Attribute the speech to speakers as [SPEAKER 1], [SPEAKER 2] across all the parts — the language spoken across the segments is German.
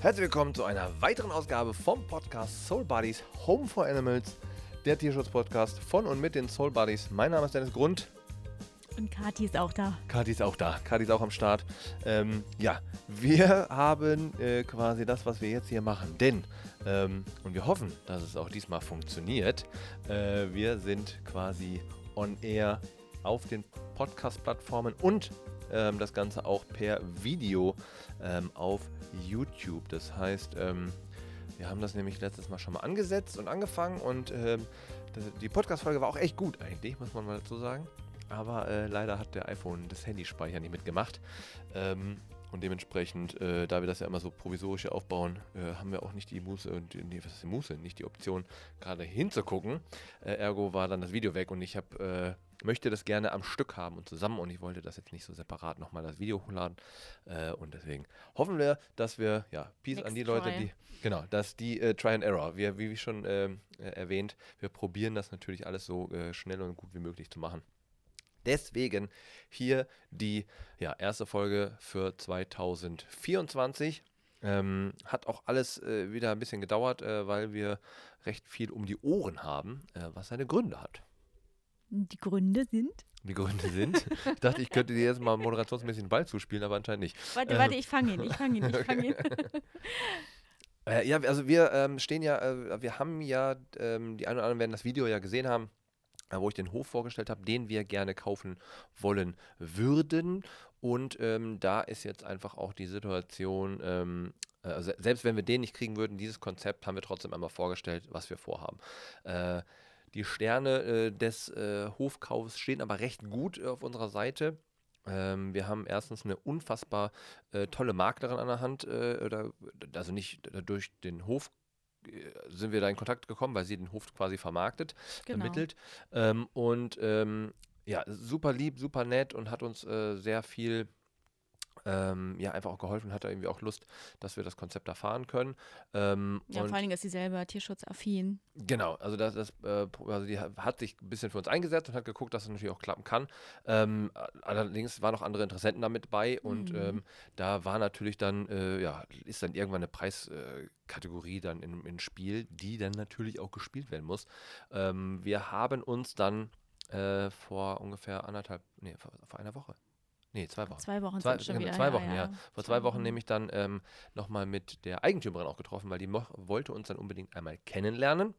[SPEAKER 1] Herzlich willkommen zu einer weiteren Ausgabe vom Podcast Soul Buddies Home for Animals, der Tierschutz-Podcast von und mit den Soul Buddies. Mein Name ist Dennis Grund.
[SPEAKER 2] Und Kathi ist auch da.
[SPEAKER 1] Kathi ist auch da. Kathi ist auch am Start. Ähm, ja, wir haben äh, quasi das, was wir jetzt hier machen. Denn, ähm, und wir hoffen, dass es auch diesmal funktioniert, äh, wir sind quasi on air auf den Podcast-Plattformen und ähm, das Ganze auch per Video ähm, auf YouTube. Das heißt, ähm, wir haben das nämlich letztes Mal schon mal angesetzt und angefangen und ähm, die Podcast-Folge war auch echt gut eigentlich, muss man mal dazu sagen. Aber äh, leider hat der iPhone das Handyspeicher nicht mitgemacht. Ähm, und dementsprechend, äh, da wir das ja immer so provisorisch aufbauen, äh, haben wir auch nicht die Muße nee, was ist die Muße? Nicht die Option, gerade hinzugucken. Äh, ergo war dann das Video weg und ich habe äh, möchte das gerne am Stück haben und zusammen und ich wollte das jetzt nicht so separat nochmal das Video hochladen. Äh, und deswegen hoffen wir, dass wir, ja, Peace Next an die Leute, die, genau, dass die äh, Try and Error, wir, wie schon ähm, erwähnt, wir probieren das natürlich alles so schnell und gut wie möglich zu machen. Deswegen hier die ja, erste Folge für 2024. Ähm, hat auch alles äh, wieder ein bisschen gedauert, äh, weil wir recht viel um die Ohren haben, äh, was seine Gründe hat.
[SPEAKER 2] Die Gründe sind?
[SPEAKER 1] Die Gründe sind. Ich dachte, ich könnte dir jetzt mal moderationsmäßig den Ball zuspielen, aber anscheinend nicht.
[SPEAKER 2] Warte, warte, ich fange ihn, ich fange ihn, ich fange ihn.
[SPEAKER 1] Äh, ja, also wir ähm, stehen ja, äh, wir haben ja, ähm, die einen oder anderen werden das Video ja gesehen haben, wo ich den Hof vorgestellt habe, den wir gerne kaufen wollen würden. Und ähm, da ist jetzt einfach auch die Situation, ähm, also selbst wenn wir den nicht kriegen würden, dieses Konzept haben wir trotzdem einmal vorgestellt, was wir vorhaben. Äh, die Sterne äh, des äh, Hofkaufs stehen aber recht gut auf unserer Seite. Ähm, wir haben erstens eine unfassbar äh, tolle Maklerin an der Hand, äh, oder, also nicht durch den Hof sind wir da in Kontakt gekommen, weil sie den Hof quasi vermarktet, genau. vermittelt. Ähm, und ähm, ja, super lieb, super nett und hat uns äh, sehr viel ähm, ja, einfach auch geholfen, hat er irgendwie auch Lust, dass wir das Konzept erfahren können. Ähm,
[SPEAKER 2] ja, vor allen Dingen ist sie selber tierschutzaffin.
[SPEAKER 1] Genau, also das, das äh, also die hat sich ein bisschen für uns eingesetzt und hat geguckt, dass es natürlich auch klappen kann. Ähm, allerdings waren noch andere Interessenten damit bei und mhm. Ähm, da war natürlich dann, äh, ja, ist dann irgendwann eine Preiskategorie dann im, im Spiel, die dann natürlich auch gespielt werden muss. Ähm, wir haben uns dann äh, vor ungefähr anderthalb, nee, vor, vor einer Woche, Nee, zwei Wochen.
[SPEAKER 2] Zwei Wochen
[SPEAKER 1] zwei,
[SPEAKER 2] sind schon wieder.
[SPEAKER 1] Zwei Wochen, ja. ja. Vor zwei, Wochen, Wochen nämlich dann ähm, nochmal mit der Eigentümerin auch getroffen, weil die wollte uns dann unbedingt einmal kennenlernen.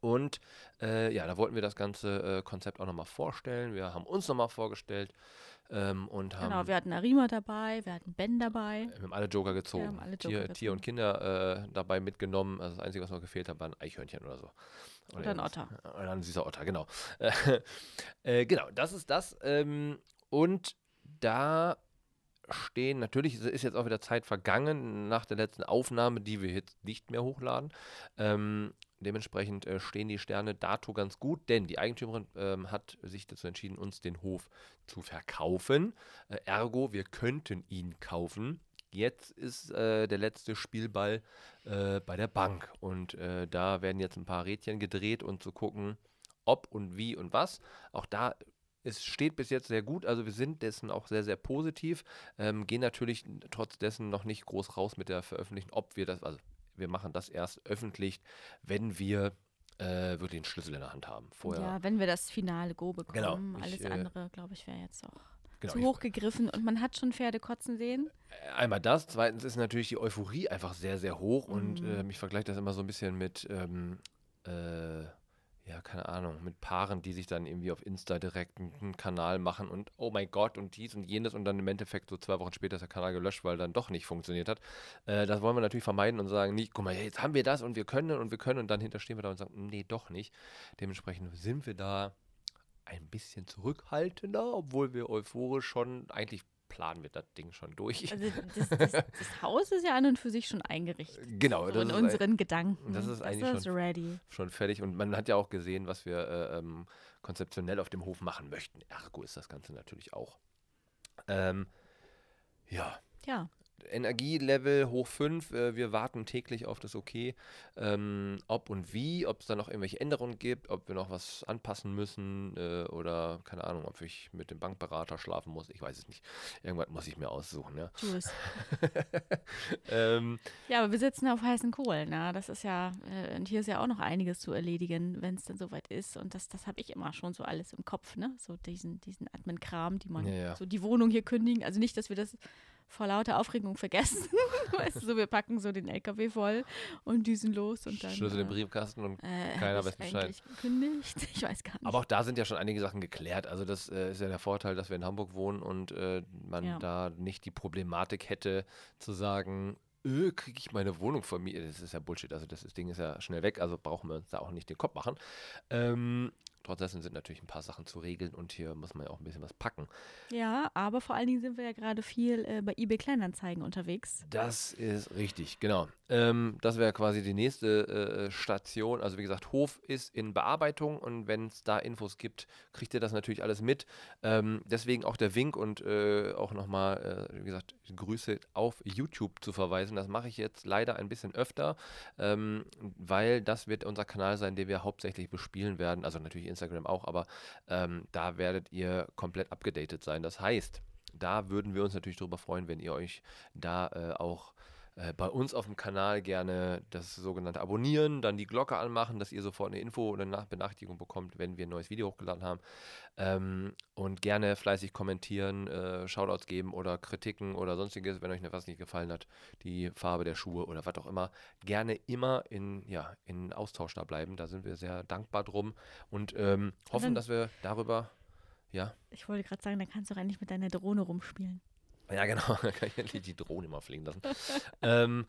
[SPEAKER 1] Und äh, ja, da wollten wir das ganze äh, Konzept auch nochmal vorstellen. Wir haben uns nochmal vorgestellt ähm, und haben.
[SPEAKER 2] Genau, wir hatten Arima dabei, wir hatten Ben dabei.
[SPEAKER 1] Wir haben alle Joker gezogen. Wir haben alle Joker Tier, gezogen. Tier und Kinder äh, dabei mitgenommen. Also das Einzige, was noch gefehlt hat, war ein Eichhörnchen oder so.
[SPEAKER 2] Oder, oder ein Otter.
[SPEAKER 1] Oder ein süßer Otter, genau. Äh, genau, das ist das. Ähm, und da stehen, natürlich ist jetzt auch wieder Zeit vergangen nach der letzten Aufnahme, die wir jetzt nicht mehr hochladen. Ähm, dementsprechend äh, stehen die Sterne dato ganz gut, denn die Eigentümerin ähm, hat sich dazu entschieden, uns den Hof zu verkaufen. Äh, ergo, wir könnten ihn kaufen. Jetzt ist äh, der letzte Spielball äh, bei der Bank und äh, da werden jetzt ein paar Rädchen gedreht und zu gucken, ob und wie und was. Auch da es steht bis jetzt sehr gut, also wir sind dessen auch sehr, sehr positiv, ähm, gehen natürlich trotz dessen noch nicht groß raus mit der Veröffentlichung, ob wir das, also wir machen das erst öffentlich, wenn wir äh, wirklich den Schlüssel in der Hand haben. Vorher.
[SPEAKER 2] Ja, wenn wir das finale Go bekommen. Genau, Alles ich, äh, andere, glaube ich, wäre jetzt auch genau, zu hoch gegriffen und man hat schon Pferde kotzen sehen.
[SPEAKER 1] Äh, einmal das, zweitens ist natürlich die Euphorie einfach sehr, sehr hoch mhm. und äh, ich vergleiche das immer so ein bisschen mit ähm, äh, ja, keine Ahnung, mit Paaren, die sich dann irgendwie auf Insta direkt einen Kanal machen und oh mein Gott und dies und jenes und dann im Endeffekt so zwei Wochen später ist der Kanal gelöscht, weil dann doch nicht funktioniert hat. Äh, das wollen wir natürlich vermeiden und sagen, nicht, guck mal, jetzt haben wir das und wir können und wir können und dann hinterstehen wir da und sagen, nee, doch nicht. Dementsprechend sind wir da ein bisschen zurückhaltender, obwohl wir euphorisch schon eigentlich planen wir das Ding schon durch.
[SPEAKER 2] Also das, das, das, Haus ist ja an und für sich schon eingerichtet.
[SPEAKER 1] Genau.
[SPEAKER 2] So in unseren ein, Gedanken.
[SPEAKER 1] Das ist eigentlich ist schon, ready. schon fertig. Und man hat ja auch gesehen, was wir äh, ähm, konzeptionell auf dem Hof machen möchten. Ergo ist das Ganze natürlich auch. Ähm, ja.
[SPEAKER 2] Ja.
[SPEAKER 1] Energielevel hoch 5. Äh, wir warten täglich auf das Okay. Ähm, ob und wie, ob es da noch irgendwelche Änderungen gibt, ob wir noch was anpassen müssen äh, oder keine Ahnung, ob ich mit dem Bankberater schlafen muss. Ich weiß es nicht. Irgendwas muss ich mir aussuchen, ja.
[SPEAKER 2] Ähm, ja, aber wir sitzen auf heißen Kohlen. Ja? Das ist ja, äh, und hier ist ja auch noch einiges zu erledigen, wenn es dann soweit ist. Und das, das habe ich immer schon so alles im Kopf, ne? So diesen, diesen Admin-Kram, die man, ja, ja. so die Wohnung hier kündigen. Also nicht, dass wir das vor lauter Aufregung vergessen. weißt du, so, wir packen so den LKW voll und düsen los und dann.
[SPEAKER 1] Schlüssel äh, den Briefkasten und äh, keiner weiß Bescheid.
[SPEAKER 2] Gekündigt? Ich weiß gar nicht.
[SPEAKER 1] Aber auch da sind ja schon einige Sachen geklärt. Also, das äh, ist ja der Vorteil, dass wir in Hamburg wohnen und äh, man ja. da nicht die Problematik hätte, zu sagen, öh, kriege ich meine Wohnung vermietet. Das ist ja Bullshit. Also das Ding ist ja schnell weg, also brauchen wir uns da auch nicht den Kopf machen. Ähm, Trotzdem sind natürlich ein paar Sachen zu regeln und hier muss man ja auch ein bisschen was packen.
[SPEAKER 2] Ja, aber vor allen Dingen sind wir ja gerade viel äh, bei eBay Kleinanzeigen unterwegs.
[SPEAKER 1] Das ist richtig, genau. Ähm, das wäre quasi die nächste äh, Station. Also wie gesagt, Hof ist in Bearbeitung und wenn es da Infos gibt, kriegt ihr das natürlich alles mit. Ähm, deswegen auch der Wink und äh, auch nochmal, äh, wie gesagt, Grüße auf YouTube zu verweisen. Das mache ich jetzt leider ein bisschen öfter, ähm, weil das wird unser Kanal sein, den wir hauptsächlich bespielen werden. Also natürlich Instagram auch, aber ähm, da werdet ihr komplett abgedatet sein. Das heißt, da würden wir uns natürlich darüber freuen, wenn ihr euch da äh, auch äh, bei uns auf dem Kanal gerne das sogenannte Abonnieren, dann die Glocke anmachen, dass ihr sofort eine Info oder eine Benachrichtigung bekommt, wenn wir ein neues Video hochgeladen haben. Ähm, und gerne fleißig kommentieren, äh, Shoutouts geben oder Kritiken oder sonstiges, wenn euch etwas nicht gefallen hat, die Farbe der Schuhe oder was auch immer. Gerne immer in, ja, in Austausch da bleiben. Da sind wir sehr dankbar drum und ähm, hoffen, dass wir darüber. Ja.
[SPEAKER 2] Ich wollte gerade sagen, dann kannst du auch endlich mit deiner Drohne rumspielen.
[SPEAKER 1] Ja, genau, da kann ich endlich die Drohne mal fliegen lassen. ähm,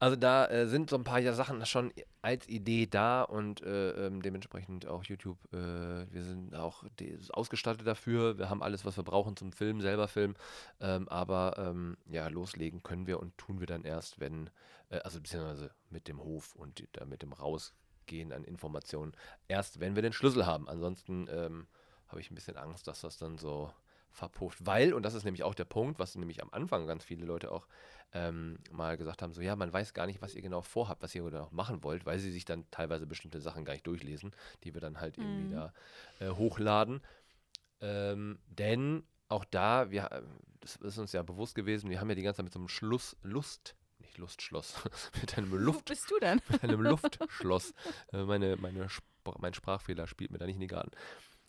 [SPEAKER 1] also da äh, sind so ein paar Sachen schon als Idee da und äh, ähm, dementsprechend auch YouTube, äh, wir sind auch ausgestattet dafür. Wir haben alles, was wir brauchen zum Film, selber Film. Ähm, aber ähm, ja, loslegen können wir und tun wir dann erst, wenn, äh, also beziehungsweise mit dem Hof und die, mit dem Rausgehen an Informationen, erst wenn wir den Schlüssel haben. Ansonsten ähm, habe ich ein bisschen Angst, dass das dann so verpufft. Weil, und das ist nämlich auch der Punkt, was nämlich am Anfang ganz viele Leute auch ähm, mal gesagt haben, so ja, man weiß gar nicht, was ihr genau vorhabt, was ihr genau machen wollt, weil sie sich dann teilweise bestimmte Sachen gar nicht durchlesen, die wir dann halt mhm. irgendwie da äh, hochladen. Ähm, denn auch da, wir, das ist uns ja bewusst gewesen, wir haben ja die ganze Zeit mit so einem Schluss, Lust, nicht Lustschloss, mit einem Luft.
[SPEAKER 2] Wo bist du denn?
[SPEAKER 1] mit einem Luftschloss. Äh, meine, meine, mein Sprachfehler spielt mir da nicht in die Garten.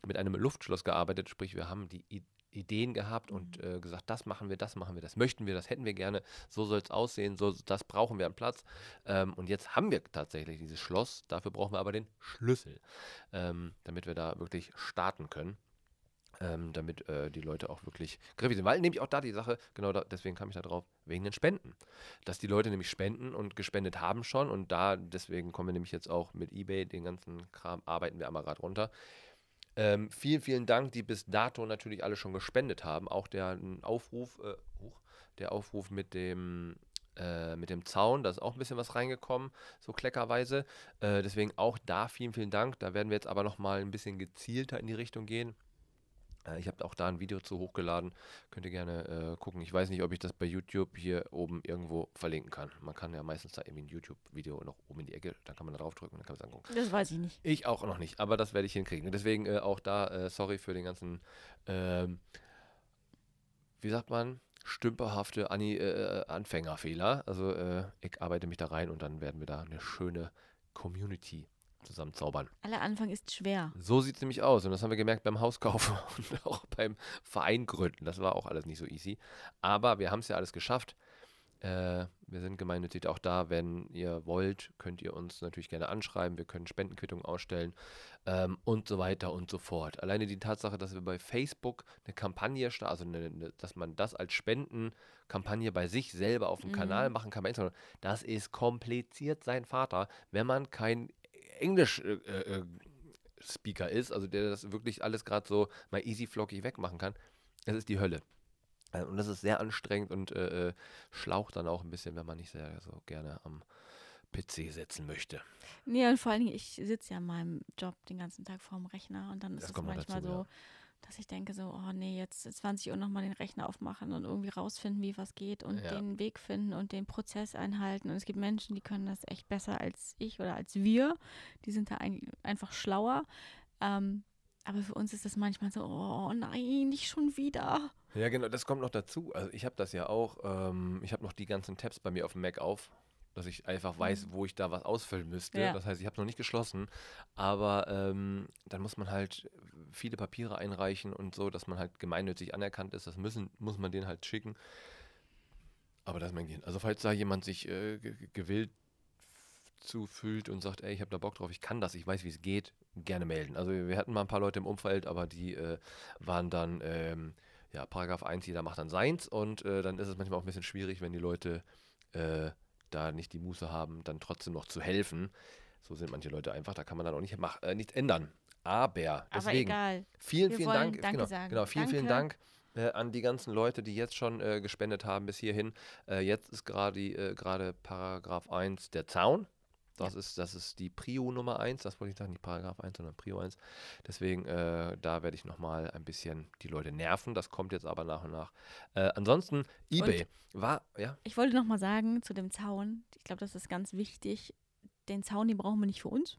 [SPEAKER 1] Mit einem Luftschloss gearbeitet, sprich, wir haben die Ideen gehabt und mhm. äh, gesagt, das machen wir, das machen wir, das möchten wir, das hätten wir gerne, so soll es aussehen, so, das brauchen wir an Platz. Ähm, und jetzt haben wir tatsächlich dieses Schloss, dafür brauchen wir aber den Schlüssel, ähm, damit wir da wirklich starten können. Ähm, damit äh, die Leute auch wirklich griffig sind. Weil nämlich auch da die Sache, genau da, deswegen kam ich da drauf, wegen den Spenden. Dass die Leute nämlich spenden und gespendet haben schon und da, deswegen kommen wir nämlich jetzt auch mit Ebay, den ganzen Kram, arbeiten wir einmal gerade runter. Ähm, vielen, vielen Dank, die bis dato natürlich alle schon gespendet haben. Auch der Aufruf, äh, der Aufruf mit dem äh, mit dem Zaun, da ist auch ein bisschen was reingekommen, so kleckerweise. Äh, deswegen auch da vielen, vielen Dank. Da werden wir jetzt aber nochmal ein bisschen gezielter in die Richtung gehen. Äh, ich habe auch da ein Video zu hochgeladen. Könnt ihr gerne äh, gucken. Ich weiß nicht, ob ich das bei YouTube hier oben irgendwo verlinken kann. Man kann ja meistens da irgendwie ein YouTube-Video noch oben in die Ecke, dann kann man da draufdrücken und dann kann man es angucken.
[SPEAKER 2] Das weiß ich nicht.
[SPEAKER 1] Ich auch noch nicht, aber das werde ich hinkriegen. Deswegen äh, auch da, äh, sorry für den ganzen, ähm, wie sagt man, stümperhafte Ani äh, Anfängerfehler. Also äh, ich arbeite mich da rein und dann werden wir da eine schöne Community zusammenzaubern.
[SPEAKER 2] Aller Anfang ist schwer.
[SPEAKER 1] So sieht es nämlich aus. Und das haben wir gemerkt beim Hauskauf und auch beim Verein gründen. Das war auch alles nicht so easy. Aber wir haben es ja alles geschafft. Äh, wir sind gemeinnützig auch da. Wenn ihr wollt, könnt ihr uns natürlich gerne anschreiben. Wir können Spendenquittungen ausstellen ähm, und so weiter und so fort. Alleine die Tatsache, dass wir bei Facebook eine Kampagne starten, also eine, eine, dass man das als Spendenkampagne bei sich selber auf dem mhm. Kanal machen kann, das ist kompliziert sein Vater, wenn man kein Englisch-Speaker äh, äh, ist, also der das wirklich alles gerade so mal easy flockig wegmachen kann, das ist die Hölle. Äh, und das ist sehr anstrengend und äh, äh, schlaucht dann auch ein bisschen, wenn man nicht sehr so gerne am PC setzen möchte.
[SPEAKER 2] Nee, und vor allen Dingen, ich sitze ja in meinem Job den ganzen Tag vorm Rechner und dann ist es manchmal dazu, so, ja dass ich denke so, oh nee, jetzt 20 Uhr nochmal den Rechner aufmachen und irgendwie rausfinden, wie was geht und ja. den Weg finden und den Prozess einhalten. Und es gibt Menschen, die können das echt besser als ich oder als wir. Die sind da ein, einfach schlauer. Ähm, Aber für uns ist das manchmal so, oh nein, nicht schon wieder.
[SPEAKER 1] Ja, genau, das kommt noch dazu. Also ich habe das ja auch, ähm, ich habe noch die ganzen Tabs bei mir auf dem Mac auf, dass ich einfach weiß, mhm. wo ich da was ausfüllen müsste. Ja. Das heißt, ich habe noch nicht geschlossen, aber ähm, dann muss man halt viele Papiere einreichen und so, dass man halt gemeinnützig anerkannt ist. Das müssen, muss man denen halt schicken. Aber das ist mein Gehirn. Also falls da jemand sich äh, gewillt zufühlt und sagt, ey, ich habe da Bock drauf, ich kann das, ich weiß, wie es geht, gerne melden. Also wir hatten mal ein paar Leute im Umfeld, aber die äh, waren dann, ähm, ja, Paragraph 1, jeder macht dann seins und äh, dann ist es manchmal auch ein bisschen schwierig, wenn die Leute äh, da nicht die Muße haben, dann trotzdem noch zu helfen. So sind manche Leute einfach, da kann man dann auch nicht mach, äh, nichts ändern. Aber deswegen,
[SPEAKER 2] aber egal.
[SPEAKER 1] vielen, wir vielen Dank. Danke genau, sagen. genau, vielen, Danke. vielen Dank äh, an die ganzen Leute, die jetzt schon äh, gespendet haben bis hierhin. Äh, jetzt ist gerade äh, gerade Paragraph 1 der Zaun. Das, ja. ist, das ist die Prio Nummer 1, das wollte ich sagen, nicht Paragraph 1, sondern Prio 1. Deswegen, äh, da werde ich nochmal ein bisschen die Leute nerven. Das kommt jetzt aber nach und nach. Äh, ansonsten, Ebay und war, ja.
[SPEAKER 2] Ich wollte nochmal sagen zu dem Zaun, ich glaube, das ist ganz wichtig. Den Zaun, den brauchen wir nicht für uns,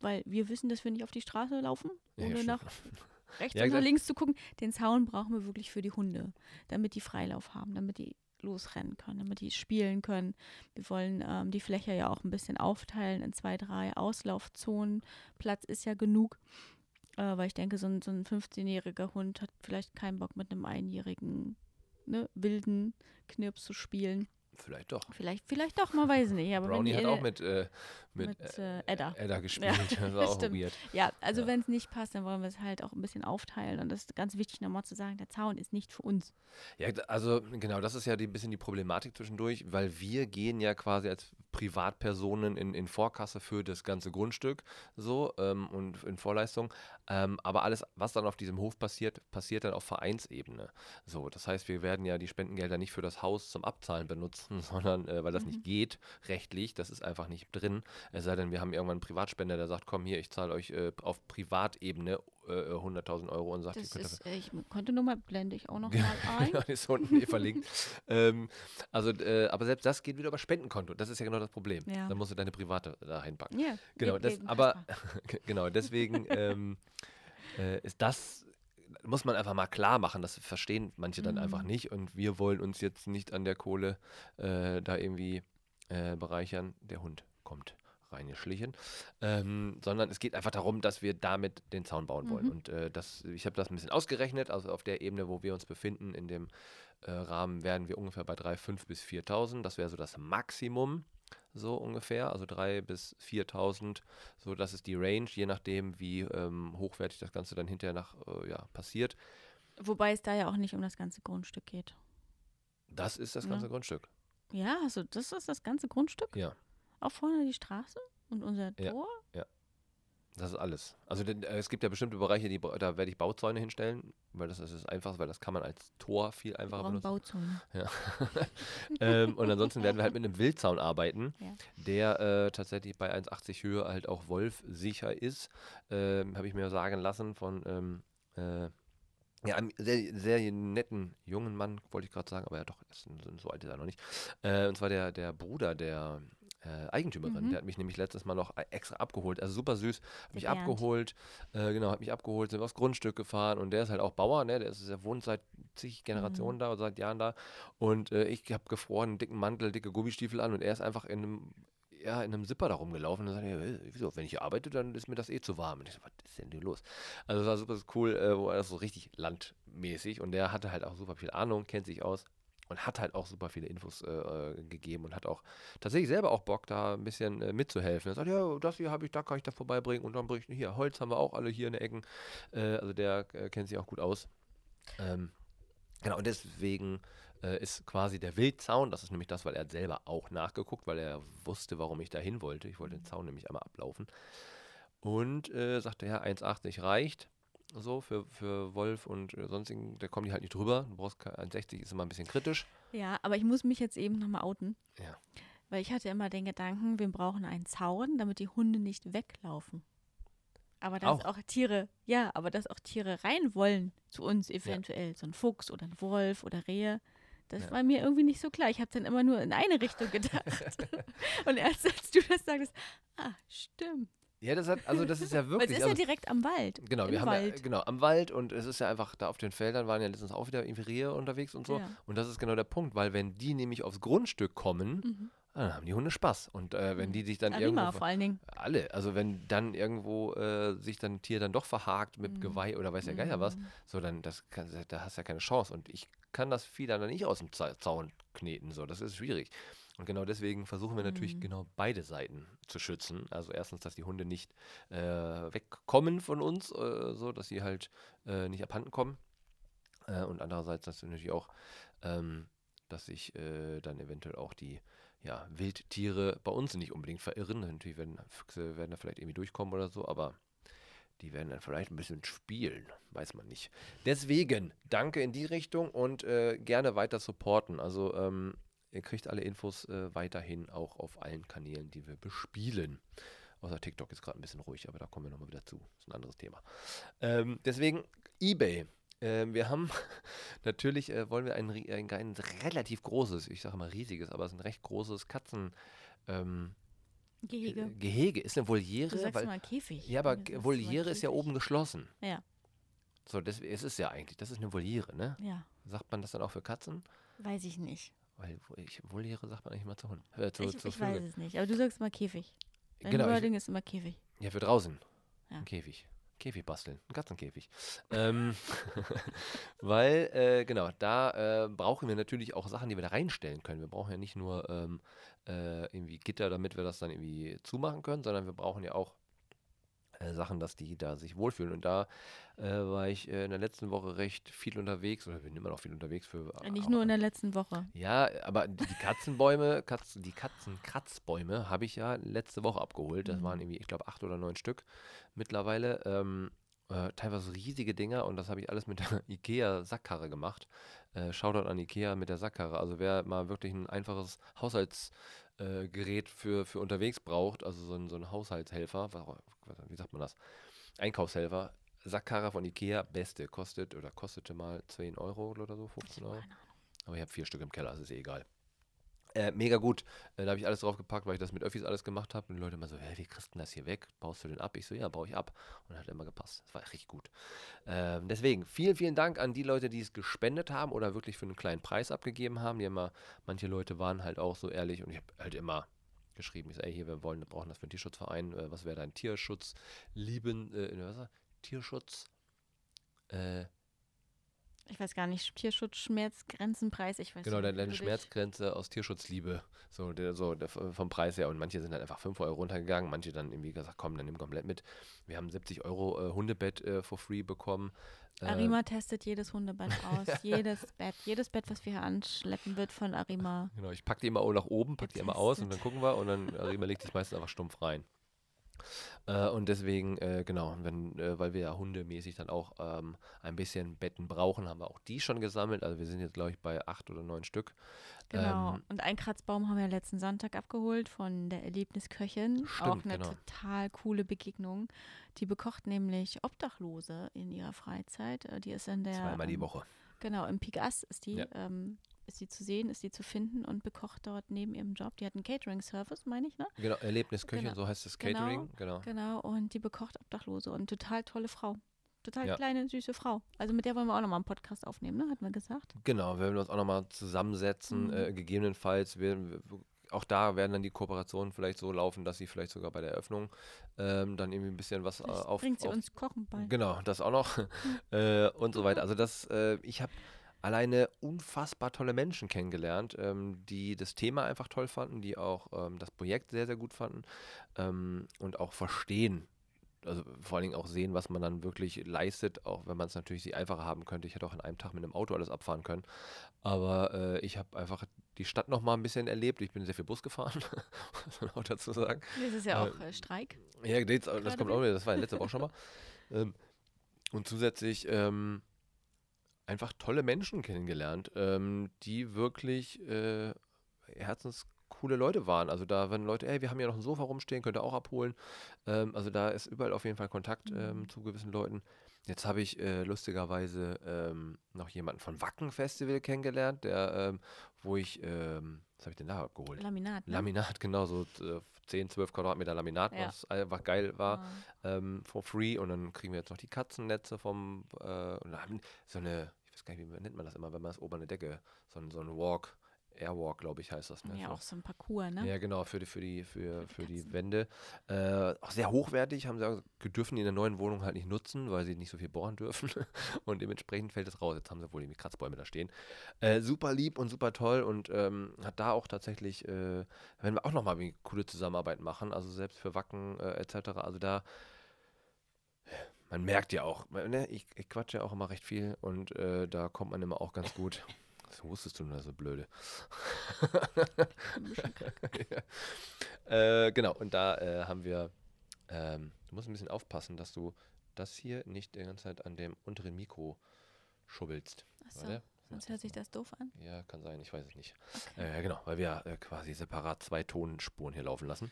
[SPEAKER 2] weil wir wissen, dass wir nicht auf die Straße laufen, ohne ja, nach rechts ja, und nach links zu gucken. Den Zaun brauchen wir wirklich für die Hunde, damit die Freilauf haben, damit die losrennen können, damit die spielen können. Wir wollen ähm, die Fläche ja auch ein bisschen aufteilen in zwei, drei Auslaufzonen. Platz ist ja genug, äh, weil ich denke, so ein, so ein 15-jähriger Hund hat vielleicht keinen Bock mit einem einjährigen ne, wilden Knirps zu spielen.
[SPEAKER 1] Vielleicht doch.
[SPEAKER 2] Vielleicht, vielleicht doch, man weiß nicht. Aber
[SPEAKER 1] Brownie hat auch mit, äh, mit, mit äh,
[SPEAKER 2] Edda.
[SPEAKER 1] Edda gespielt. Ja, das war auch
[SPEAKER 2] stimmt. weird. Ja, also ja. wenn es nicht passt, dann wollen wir es halt auch ein bisschen aufteilen. Und das ist ganz wichtig, nochmal zu sagen, der Zaun ist nicht für uns.
[SPEAKER 1] Ja, also genau, das ist ja ein bisschen die Problematik zwischendurch, weil wir gehen ja quasi als Privatpersonen in, in Vorkasse für das ganze Grundstück so ähm, und in Vorleistung. Ähm, aber alles, was dann auf diesem Hof passiert, passiert dann auf Vereinsebene. So, das heißt, wir werden ja die Spendengelder nicht für das Haus zum Abzahlen benutzen, sondern äh, weil das mhm. nicht geht, rechtlich, das ist einfach nicht drin. Es sei denn, wir haben irgendwann einen Privatspender, der sagt, komm hier, ich zahle euch äh, auf Privatebene äh, 100.000 Euro und sagt,
[SPEAKER 2] das ist, äh, ich konnte nur mal blende ich auch noch mal ein.
[SPEAKER 1] ja, ist unten hier verlinkt. ähm, also, äh, aber selbst das geht wieder über Spendenkonto. Das ist ja genau das Problem. Ja. Dann musst du deine private da reinpacken. Ja, genau. Das, aber genau deswegen ähm, äh, ist das muss man einfach mal klar machen, das verstehen manche dann mhm. einfach nicht und wir wollen uns jetzt nicht an der Kohle äh, da irgendwie äh, bereichern. Der Hund kommt reingeschlichen, ähm, sondern es geht einfach darum, dass wir damit den Zaun bauen wollen. Mhm. Und äh, das, ich habe das ein bisschen ausgerechnet, also auf der Ebene, wo wir uns befinden, in dem äh, Rahmen werden wir ungefähr bei 3.500 bis 4.000. Das wäre so das Maximum, so ungefähr, also 3.000 bis 4.000, so das ist die Range, je nachdem, wie ähm, hochwertig das Ganze dann hinterher nach, äh, ja, passiert.
[SPEAKER 2] Wobei es da ja auch nicht um das ganze Grundstück geht.
[SPEAKER 1] Das ist das ganze ja. Grundstück.
[SPEAKER 2] Ja, also das ist das ganze Grundstück?
[SPEAKER 1] Ja.
[SPEAKER 2] Auch vorne die Straße und unser Tor?
[SPEAKER 1] Ja. ja. Das ist alles. Also denn, äh, es gibt ja bestimmte Bereiche, die, da werde ich Bauzäune hinstellen, weil das, das ist einfach, weil das kann man als Tor viel einfacher benutzen.
[SPEAKER 2] Bauzäune.
[SPEAKER 1] Ja. ähm, und ansonsten werden wir halt mit einem Wildzaun arbeiten, ja. der äh, tatsächlich bei 1,80 Höhe halt auch Wolf sicher ist. Ähm, Habe ich mir sagen lassen von ähm, äh, ja, einem sehr, sehr netten jungen Mann, wollte ich gerade sagen, aber ja doch, so alt ist er noch nicht. Äh, und zwar der, der Bruder der äh, Eigentümerin. Mhm. Der hat mich nämlich letztes Mal noch extra abgeholt. Also super süß. Hat mich abgeholt. Äh, genau, hat mich abgeholt, sind wir aufs Grundstück gefahren und der ist halt auch Bauer, ne? Der, ist, der wohnt seit zig Generationen mhm. da oder seit Jahren da. Und äh, ich habe gefroren, einen dicken Mantel, dicke Gummistiefel an und er ist einfach in einem ja, in einem Zipper da rumgelaufen und sagte, wieso, wenn ich hier arbeite, dann ist mir das eh zu warm. Und ich so, was ist denn hier los? Also es war super cool, äh, wo er das so richtig landmäßig und der hatte halt auch super viel Ahnung, kennt sich aus und hat halt auch super viele Infos äh, äh, gegeben und hat auch tatsächlich selber auch Bock, da ein bisschen äh, mitzuhelfen. Er sagt, ja, das hier habe ich, da kann ich da vorbeibringen und dann bringe ich hier, Holz haben wir auch alle hier in den Ecken. Äh, also der äh, kennt sich auch gut aus. Ähm, genau, und deswegen äh, ist quasi der Wildzaun, das ist nämlich das, weil er hat selber auch nachgeguckt, weil er wusste, warum ich da hin wollte. Ich wollte den Zaun nämlich einmal ablaufen. Und sagte, ja, 1,80 reicht so für, für Wolf und äh, sonstigen, da kommen die halt nicht drüber. Du brauchst 1,60 ist immer ein bisschen kritisch.
[SPEAKER 2] Ja, aber ich muss mich jetzt eben nochmal outen.
[SPEAKER 1] Ja.
[SPEAKER 2] Weil ich hatte immer den Gedanken, wir brauchen einen Zaun, damit die Hunde nicht weglaufen. Aber dass auch. auch Tiere, ja, aber dass auch Tiere rein wollen zu uns eventuell, ja. so ein Fuchs oder ein Wolf oder Rehe, das ja. war mir irgendwie nicht so klar. Ich habe dann immer nur in eine Richtung gedacht. und erst als du das sagtest, ah, stimmt.
[SPEAKER 1] Ja, das hat, also das ist ja wirklich.
[SPEAKER 2] Weil es ist
[SPEAKER 1] also,
[SPEAKER 2] ja direkt am Wald.
[SPEAKER 1] Genau, wir haben Wald. Ja, genau am Wald und es ist ja einfach da auf den Feldern waren ja letztens auch wieder irgendwie Rehe unterwegs und so. Ja. Und das ist genau der Punkt, weil wenn die nämlich aufs Grundstück kommen, mhm. dann haben die Hunde Spaß. Und äh, wenn mhm. die sich dann Arima irgendwo
[SPEAKER 2] vor allen Dingen.
[SPEAKER 1] alle, also wenn dann irgendwo äh, sich dann ein Tier dann doch verhakt mit mhm. Geweih oder weiß ja gar nicht was, mhm. so dann das kann, da hast du ja keine Chance. Und ich kann das Vieh dann nicht aus dem Zaun kneten, so das ist schwierig. Und genau deswegen versuchen wir natürlich mhm. genau beide Seiten zu schützen. Also erstens, dass die Hunde nicht äh, wegkommen von uns, äh, so dass sie halt äh, nicht abhanden kommen. Äh, und andererseits dass natürlich auch, ähm, dass sich äh, dann eventuell auch die ja, Wildtiere bei uns nicht unbedingt verirren. Natürlich werden Füchse werden da vielleicht irgendwie durchkommen oder so, aber die werden dann vielleicht ein bisschen spielen, weiß man nicht. Deswegen danke in die Richtung und äh, gerne weiter supporten. Also ähm, Ihr kriegt alle Infos äh, weiterhin auch auf allen Kanälen, die wir bespielen. Außer TikTok ist gerade ein bisschen ruhig, aber da kommen wir nochmal wieder zu. Das ist ein anderes Thema. Ähm, deswegen eBay. Ähm, wir haben natürlich, äh, wollen wir ein, ein, ein, relativ großes, ich sage mal riesiges, aber es ist ein recht großes Katzen. Ähm,
[SPEAKER 2] Gehege.
[SPEAKER 1] Gehege ist eine Voliere. Du
[SPEAKER 2] sagst weil, mal Käfig.
[SPEAKER 1] Ja, aber Voliere ist ja oben geschlossen.
[SPEAKER 2] Ja.
[SPEAKER 1] So, das, es ist ja eigentlich, das ist eine Voliere, ne?
[SPEAKER 2] Ja.
[SPEAKER 1] Sagt man das dann auch für Katzen?
[SPEAKER 2] Weiß ich nicht.
[SPEAKER 1] Weil ich, Voliere sagt man eigentlich mal zu Hund. Äh, zu,
[SPEAKER 2] ich, zu ich weiß es nicht, aber du sagst immer Käfig. Dein
[SPEAKER 1] genau,
[SPEAKER 2] Wording ist immer Käfig.
[SPEAKER 1] Ja, für draußen. Ja. Ein Käfig. Käfig basteln, ein Katzenkäfig. ähm, weil, äh, genau, da äh, brauchen wir natürlich auch Sachen, die wir da reinstellen können. Wir brauchen ja nicht nur ähm, äh, irgendwie Gitter, damit wir das dann irgendwie zumachen können, sondern wir brauchen ja auch äh, Sachen, dass die da sich wohlfühlen. Und da äh, war ich äh, in der letzten Woche recht viel unterwegs, oder bin immer noch viel unterwegs für.
[SPEAKER 2] Äh, Nicht nur in der letzten Woche.
[SPEAKER 1] Ja, aber die Katzenbäume, Katz, die Katzenkratzbäume habe ich ja letzte Woche abgeholt. Das mhm. waren irgendwie, ich glaube, acht oder neun Stück mittlerweile. Ähm, äh, teilweise riesige Dinger und das habe ich alles mit der IKEA-Sackkarre gemacht. Äh, Shoutout an IKEA mit der Sackkarre. Also wer mal wirklich ein einfaches Haushaltsgerät äh, für, für unterwegs braucht, also so ein, so ein Haushaltshelfer, wie sagt man das? Einkaufshelfer, Sackkarre von Ikea, beste, kostet oder kostete mal 10 Euro oder so, 15 Euro. Aber ich habe vier Stück im Keller, also ist eh egal. Äh, mega gut. Äh, da habe ich alles drauf gepackt, weil ich das mit Öffis alles gemacht habe. Und die Leute immer so, hey, wie kriegst du das hier weg? Baust du den ab? Ich so, ja, baue ich ab. Und hat immer gepasst. Das war richtig gut. Ähm, deswegen, vielen, vielen Dank an die Leute, die es gespendet haben oder wirklich für einen kleinen Preis abgegeben haben. Die immer, manche Leute waren halt auch so ehrlich und ich habe halt immer geschrieben, ich sage, ey, hier, wir wollen, wir brauchen das für einen Tierschutzverein. Äh, was wäre dein Tierschutz lieben, äh, was Tierschutz? Äh,
[SPEAKER 2] ich weiß gar nicht, Tierschutz, Schmerzgrenzenpreis, ich weiß
[SPEAKER 1] genau,
[SPEAKER 2] nicht.
[SPEAKER 1] Genau, deine Schmerzgrenze aus Tierschutzliebe, so, der, so der, vom Preis her. Und manche sind dann einfach 5 Euro runtergegangen, manche dann irgendwie gesagt, komm, dann nimm komplett mit. Wir haben 70 Euro äh, Hundebett äh, for free bekommen.
[SPEAKER 2] Äh, Arima testet jedes Hundebett aus, jedes Bett, jedes Bett, was wir hier anschleppen, wird von Arima.
[SPEAKER 1] Genau, ich packe die immer nach oben, packe die immer aus und dann gucken wir und dann Arima legt sich meistens einfach stumpf rein. Äh, und deswegen, äh, genau, wenn, äh, weil wir ja hundemäßig dann auch ähm, ein bisschen Betten brauchen, haben wir auch die schon gesammelt. Also wir sind jetzt, glaube ich, bei acht oder neun Stück.
[SPEAKER 2] Genau. Ähm, und einen Kratzbaum haben wir letzten Sonntag abgeholt von der Erlebnisköchin. Stimmt, auch eine genau. total coole Begegnung. Die bekocht nämlich Obdachlose in ihrer Freizeit. Äh, die ist in der.
[SPEAKER 1] Zweimal die ähm, Woche.
[SPEAKER 2] Genau, im Pigas ist die. Ja. Ähm, ist sie zu sehen, ist sie zu finden und bekocht dort neben ihrem Job. Die hat einen Catering-Service, meine ich, ne?
[SPEAKER 1] Genau, Erlebnisküche, genau. so heißt das Catering,
[SPEAKER 2] genau, genau. Genau, und die bekocht Obdachlose und total tolle Frau. Total ja. kleine, süße Frau. Also mit der wollen wir auch nochmal einen Podcast aufnehmen, ne? Hatten wir gesagt.
[SPEAKER 1] Genau, wir werden uns auch nochmal zusammensetzen, mhm. äh, gegebenenfalls. Wir, auch da werden dann die Kooperationen vielleicht so laufen, dass sie vielleicht sogar bei der Eröffnung ähm, dann irgendwie ein bisschen was äh, auf.
[SPEAKER 2] Bringt sie
[SPEAKER 1] auf,
[SPEAKER 2] uns Kochen bei.
[SPEAKER 1] Genau, das auch noch. Mhm. äh, und so weiter. Also das, äh, ich habe alleine unfassbar tolle Menschen kennengelernt, ähm, die das Thema einfach toll fanden, die auch ähm, das Projekt sehr, sehr gut fanden ähm, und auch verstehen. Also vor allen Dingen auch sehen, was man dann wirklich leistet, auch wenn man es natürlich sie einfacher haben könnte. Ich hätte auch in einem Tag mit einem Auto alles abfahren können. Aber äh, ich habe einfach die Stadt noch mal ein bisschen erlebt. Ich bin sehr viel Bus gefahren, muss man auch dazu sagen.
[SPEAKER 2] Das ist ja auch äh, Streik.
[SPEAKER 1] Ja, das, das kommt auch wieder, das war ja letzte Woche schon mal. Ähm, und zusätzlich ähm, einfach tolle Menschen kennengelernt, ähm, die wirklich äh, herzenscoole Leute waren. Also da waren Leute, ey, wir haben ja noch ein Sofa rumstehen, könnt ihr auch abholen. Ähm, also da ist überall auf jeden Fall Kontakt ähm, mhm. zu gewissen Leuten. Jetzt habe ich äh, lustigerweise ähm, noch jemanden von Wacken Festival kennengelernt, der, ähm, wo ich, ähm, was habe ich denn da abgeholt?
[SPEAKER 2] Laminat.
[SPEAKER 1] Ne? Laminat, genau, so äh, 10, 12 Quadratmeter Laminat, ja. was einfach geil war, ja. ähm, for free. Und dann kriegen wir jetzt noch die Katzennetze vom, äh, und haben so eine, ich weiß gar nicht, wie nennt man das immer, wenn man das der Decke, so, so ein Walk, Airwalk, glaube ich, heißt das.
[SPEAKER 2] Ne? Ja, auch so ein Parcours, ne?
[SPEAKER 1] Ja, genau, für die, für die, für, für die, Wände. Äh, auch sehr hochwertig, haben sie auch, dürfen die in der neuen Wohnung halt nicht nutzen, weil sie nicht so viel bohren dürfen. und dementsprechend fällt es raus. Jetzt haben sie wohl die Kratzbäume da stehen. Äh, super lieb und super toll und ähm, hat da auch tatsächlich, äh, werden wir auch nochmal eine coole Zusammenarbeit machen, also selbst für Wacken äh, etc. Also da man merkt ja auch, ne, ich, ich quatsche ja auch immer recht viel und äh, da kommt man immer auch ganz gut das wusstest du nur so blöde. ja. äh, genau, und da äh, haben wir, ähm, du musst ein bisschen aufpassen, dass du das hier nicht die ganze Zeit an dem unteren Mikro schubbelst.
[SPEAKER 2] Achso, sonst hört sich das doof an?
[SPEAKER 1] Ja, kann sein, ich weiß es nicht. Okay. Äh, genau, weil wir äh, quasi separat zwei Tonspuren hier laufen lassen.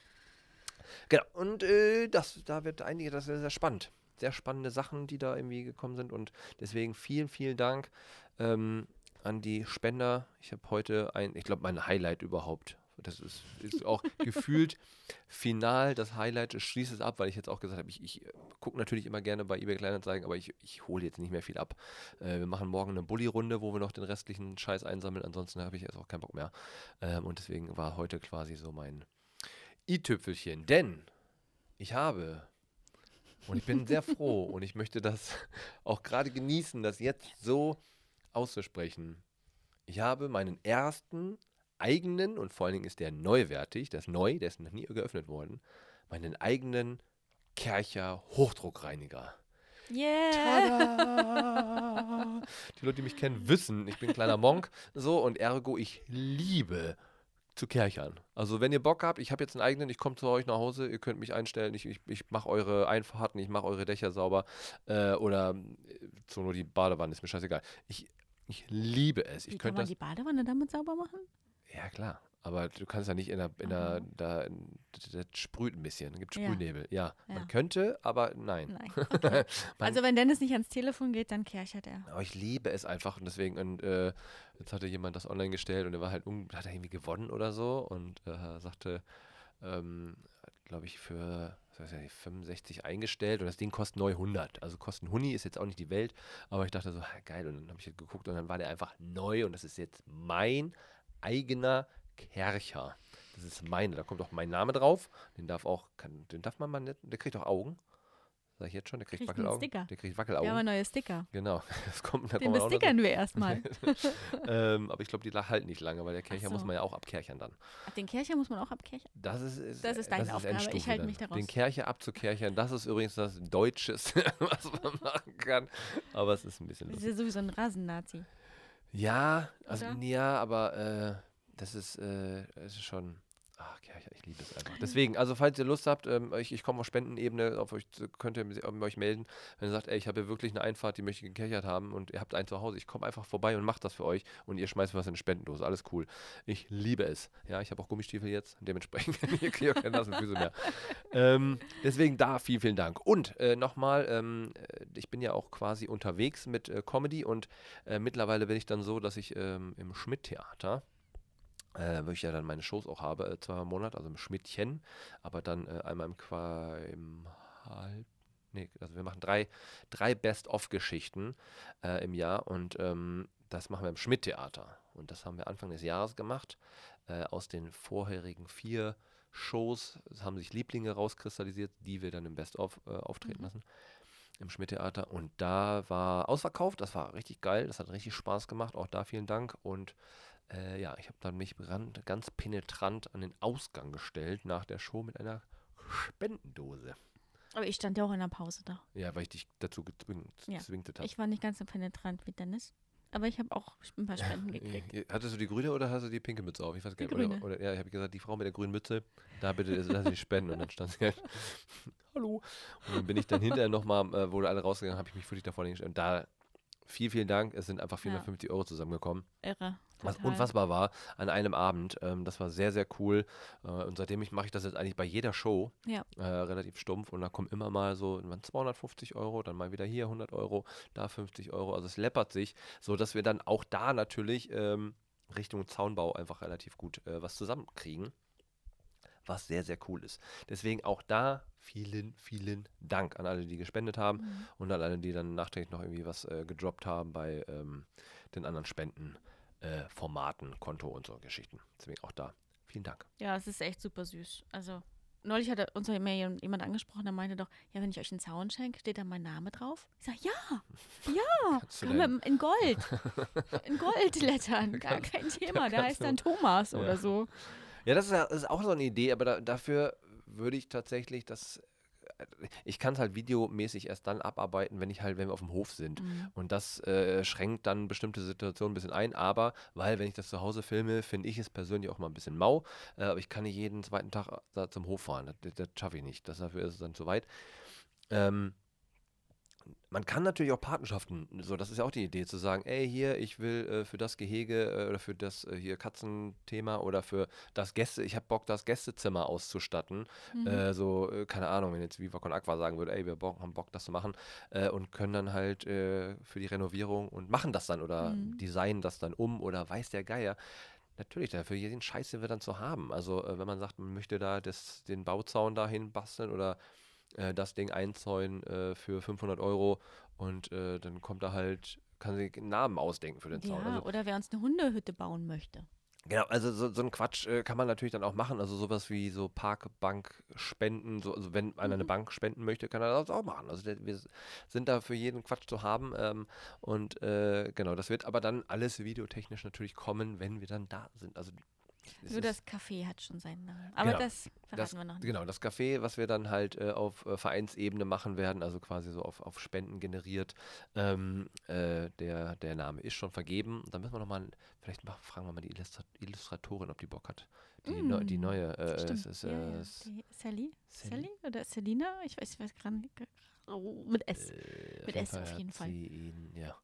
[SPEAKER 1] Genau, und äh, das, da wird einige, das ist sehr, sehr spannend. Sehr spannende Sachen, die da irgendwie gekommen sind und deswegen vielen, vielen Dank. Ähm, an die Spender. Ich habe heute ein, ich glaube, mein Highlight überhaupt. Das ist, ist auch gefühlt final das Highlight. Ich schließe es ab, weil ich jetzt auch gesagt habe, ich, ich gucke natürlich immer gerne bei eBay Kleinanzeigen, aber ich, ich hole jetzt nicht mehr viel ab. Äh, wir machen morgen eine Bulli-Runde, wo wir noch den restlichen Scheiß einsammeln. Ansonsten habe ich jetzt auch keinen Bock mehr. Ähm, und deswegen war heute quasi so mein i-Tüpfelchen. Denn ich habe und ich bin sehr froh und ich möchte das auch gerade genießen, dass jetzt so auszusprechen. Ich habe meinen ersten eigenen, und vor allen Dingen ist der neuwertig, der ist neu, der ist noch nie geöffnet worden, meinen eigenen Kercher Hochdruckreiniger.
[SPEAKER 2] Yeah!
[SPEAKER 1] Tada! Die Leute, die mich kennen, wissen, ich bin ein kleiner Monk, so und ergo, ich liebe zu Kerchern. Also wenn ihr Bock habt, ich habe jetzt einen eigenen, ich komme zu euch nach Hause, ihr könnt mich einstellen, ich, ich, ich mache eure Einfahrten, ich mache eure Dächer sauber äh, oder äh, so nur die Badewanne, ist mir scheißegal. Ich, ich liebe es. Ich
[SPEAKER 2] Wie kann man die Badewanne damit sauber machen?
[SPEAKER 1] Ja, klar. Aber du kannst ja nicht in der, in der, da, das sprüht ein bisschen, gibt Sprühnebel. Ja. ja. man könnte, aber nein.
[SPEAKER 2] nein. Okay. also wenn Dennis nicht ans Telefon geht, dann kerchert er.
[SPEAKER 1] Aber ich liebe es einfach und deswegen, und, äh, jetzt hatte jemand das online gestellt und er war halt, hat er irgendwie gewonnen oder so und äh, sagte, ähm, glaube ich, für weiß ich, 65 eingestellt und das Ding kostet neu 100. Also kosten Huni ist jetzt auch nicht die Welt, aber ich dachte so, geil, und dann habe ich halt geguckt und dann war der einfach neu und das ist jetzt mein eigener Kercher. Das ist meine, da kommt auch mein Name drauf. Den darf auch, kann, den darf man mal nicht, der kriegt auch Augen. Sag ich jetzt schon, der kriegt, kriegt Wackelaugen.
[SPEAKER 2] Sticker.
[SPEAKER 1] Der kriegt Wackelaugen.
[SPEAKER 2] Wir haben neue Sticker.
[SPEAKER 1] Genau.
[SPEAKER 2] Das kommt, da Den bestickern wir erstmal.
[SPEAKER 1] ähm, aber ich glaube, die halten nicht lange, weil der Kercher so. muss man ja auch abkerchern dann.
[SPEAKER 2] Ach, den Kercher muss man auch abkerchern?
[SPEAKER 1] Das ist, ist
[SPEAKER 2] das ist deine das Aufgabe. Ist ich halte mich daraus.
[SPEAKER 1] Den Kercher abzukerchern, das ist übrigens das Deutscheste, was man machen kann. Aber es ist ein bisschen
[SPEAKER 2] lustig. Das ist ja sowieso ein Rasennazi.
[SPEAKER 1] Ja, also, ja, aber äh, das ist, äh, ist schon Ach, ja, ich liebe es einfach. Deswegen, also falls ihr Lust habt, ähm, ich, ich komme auf Spendenebene, auf euch könnt ihr euch melden, wenn ihr sagt, ey, ich habe ja wirklich eine Einfahrt, die möchte ich gekechert haben und ihr habt einen zu Hause, ich komme einfach vorbei und mache das für euch und ihr schmeißt was in eine Spendendose. Alles cool. Ich liebe es. Ja, ich habe auch Gummistiefel jetzt, dementsprechend ihr keine nassen Füße mehr. ähm, deswegen da vielen, vielen Dank. Und äh, nochmal, ähm, äh, ich bin ja auch quasi unterwegs mit äh, Comedy und äh, mittlerweile bin ich dann so, dass ich ähm, im Schmidt-Theater äh, wo ich ja dann meine Shows auch habe, äh, zweimal im Monat, also im Schmidtchen, aber dann äh, einmal im, Qua im Halb, nee, also wir machen drei, drei Best-of-Geschichten äh, im Jahr und ähm, das machen wir im Schmidt-Theater. Und das haben wir Anfang des Jahres gemacht. Äh, aus den vorherigen vier Shows haben sich Lieblinge rauskristallisiert, die wir dann im Best-of äh, auftreten mhm. lassen im Schmidt-Theater. Und da war ausverkauft, das war richtig geil, das hat richtig Spaß gemacht. Auch da vielen Dank. Und äh, ja, ich habe dann mich ganz penetrant an den Ausgang gestellt nach der Show mit einer Spendendose.
[SPEAKER 2] Aber ich stand ja auch in der Pause da.
[SPEAKER 1] Ja, weil ich dich dazu gezwingt, ja. habe.
[SPEAKER 2] Ich war nicht ganz so penetrant wie Dennis. Aber ich habe auch ein paar Spenden gekriegt.
[SPEAKER 1] Hattest du die grüne oder hast du die pinke Mütze auf? Ich weiß
[SPEAKER 2] gar nicht. Oder,
[SPEAKER 1] oder, ja, ich habe gesagt, die Frau mit der grünen Mütze, da bitte lass sie spenden. Und dann stand sie halt, hallo. Und dann bin ich dann hinterher nochmal, äh, wurde alle rausgegangen, habe ich mich wirklich davor hingestellt. Und da, vielen, vielen Dank. Es sind einfach 450 ja. Euro zusammengekommen.
[SPEAKER 2] Irre.
[SPEAKER 1] Was unfassbar war an einem Abend. Ähm, das war sehr, sehr cool. Äh, und seitdem mache ich das jetzt eigentlich bei jeder Show
[SPEAKER 2] ja.
[SPEAKER 1] äh, relativ stumpf. Und da kommen immer mal so 250 Euro, dann mal wieder hier 100 Euro, da 50 Euro. Also es läppert sich, so dass wir dann auch da natürlich ähm, Richtung Zaunbau einfach relativ gut äh, was zusammenkriegen. was sehr, sehr cool ist. Deswegen auch da vielen, vielen Dank an alle, die gespendet haben mhm. und an alle, die dann nachträglich noch irgendwie was äh, gedroppt haben bei ähm, den anderen Spendenformaten, äh, Konto und so Geschichten. Deswegen auch da vielen Dank.
[SPEAKER 2] Ja, es ist echt super süß. Also neulich hat uns jemand angesprochen, der meinte doch, ja, wenn ich euch einen Zaun schenke, steht da mein Name drauf? Ich sage, ja, ja, können wir in Gold, in Goldlettern, gar kein Thema, der heißt dann Thomas ja. oder so.
[SPEAKER 1] Ja, das ist, das ist, auch so eine Idee, aber da, dafür würde ich tatsächlich das ich kann es halt videomäßig erst dann abarbeiten, wenn ich halt, wenn wir auf dem Hof sind. Mhm. Und das äh, schränkt dann bestimmte Situationen ein bisschen ein. Aber, weil, wenn ich das zu Hause filme, finde ich es persönlich auch mal ein bisschen mau. Äh, aber ich kann nicht jeden zweiten Tag da zum Hof fahren. Das, das schaffe ich nicht. Das, dafür ist es dann zu weit. Ähm, man kann natürlich auch Patenschaften, so das ist ja auch die Idee, zu sagen, ey, hier, ich will äh, für das Gehege äh, oder für das äh, hier Katzenthema oder für das Gäste, ich habe Bock, das Gästezimmer auszustatten. Mhm. Äh, so, äh, keine Ahnung, wenn jetzt Viva Con Aqua sagen würde, ey, wir Bock, haben Bock, das zu machen äh, und können dann halt für die Renovierung und machen das dann oder mhm. designen das dann um oder weiß der Geier. Natürlich, dafür jeden Scheiß, den wir dann zu haben. Also, wenn man sagt, man möchte da das, den Bauzaun dahin basteln oder äh, das Ding einzäunen äh, für 500 Euro und äh, dann kommt da halt, kann sich einen Namen ausdenken für den Zaun.
[SPEAKER 2] Ja, also, oder wer uns eine Hundehütte bauen möchte.
[SPEAKER 1] Genau, also so, so ein Quatsch äh, kann man natürlich dann auch machen. Also sowas wie so Parkbank-Spenden. So, also wenn einer mhm. eine Bank spenden möchte, kann er das auch machen. Also der, wir sind da für jeden Quatsch zu haben. Ähm, und äh, genau, das wird aber dann alles videotechnisch natürlich kommen, wenn wir dann da sind. Also
[SPEAKER 2] nur das Café hat schon seinen Namen. Aber genau, das verraten
[SPEAKER 1] das,
[SPEAKER 2] wir noch nicht.
[SPEAKER 1] Genau, das Café, was wir dann halt äh, auf äh, Vereinsebene machen werden, also quasi so auf, auf Spenden generiert. Ähm, äh, der, der Name ist schon vergeben. Da müssen wir nochmal, vielleicht machen, fragen wir mal die Illustratorin, ob die Bock hat. Die, mm, ne, die neue. Äh, ist, ist, ja, ja.
[SPEAKER 2] Äh, Sally? Sally? Sally? Oder Selina? Ich weiß, ich weiß gerade nicht. Oh, mit S.
[SPEAKER 1] Äh, mit S auf jeden Fall. Ihn, ja.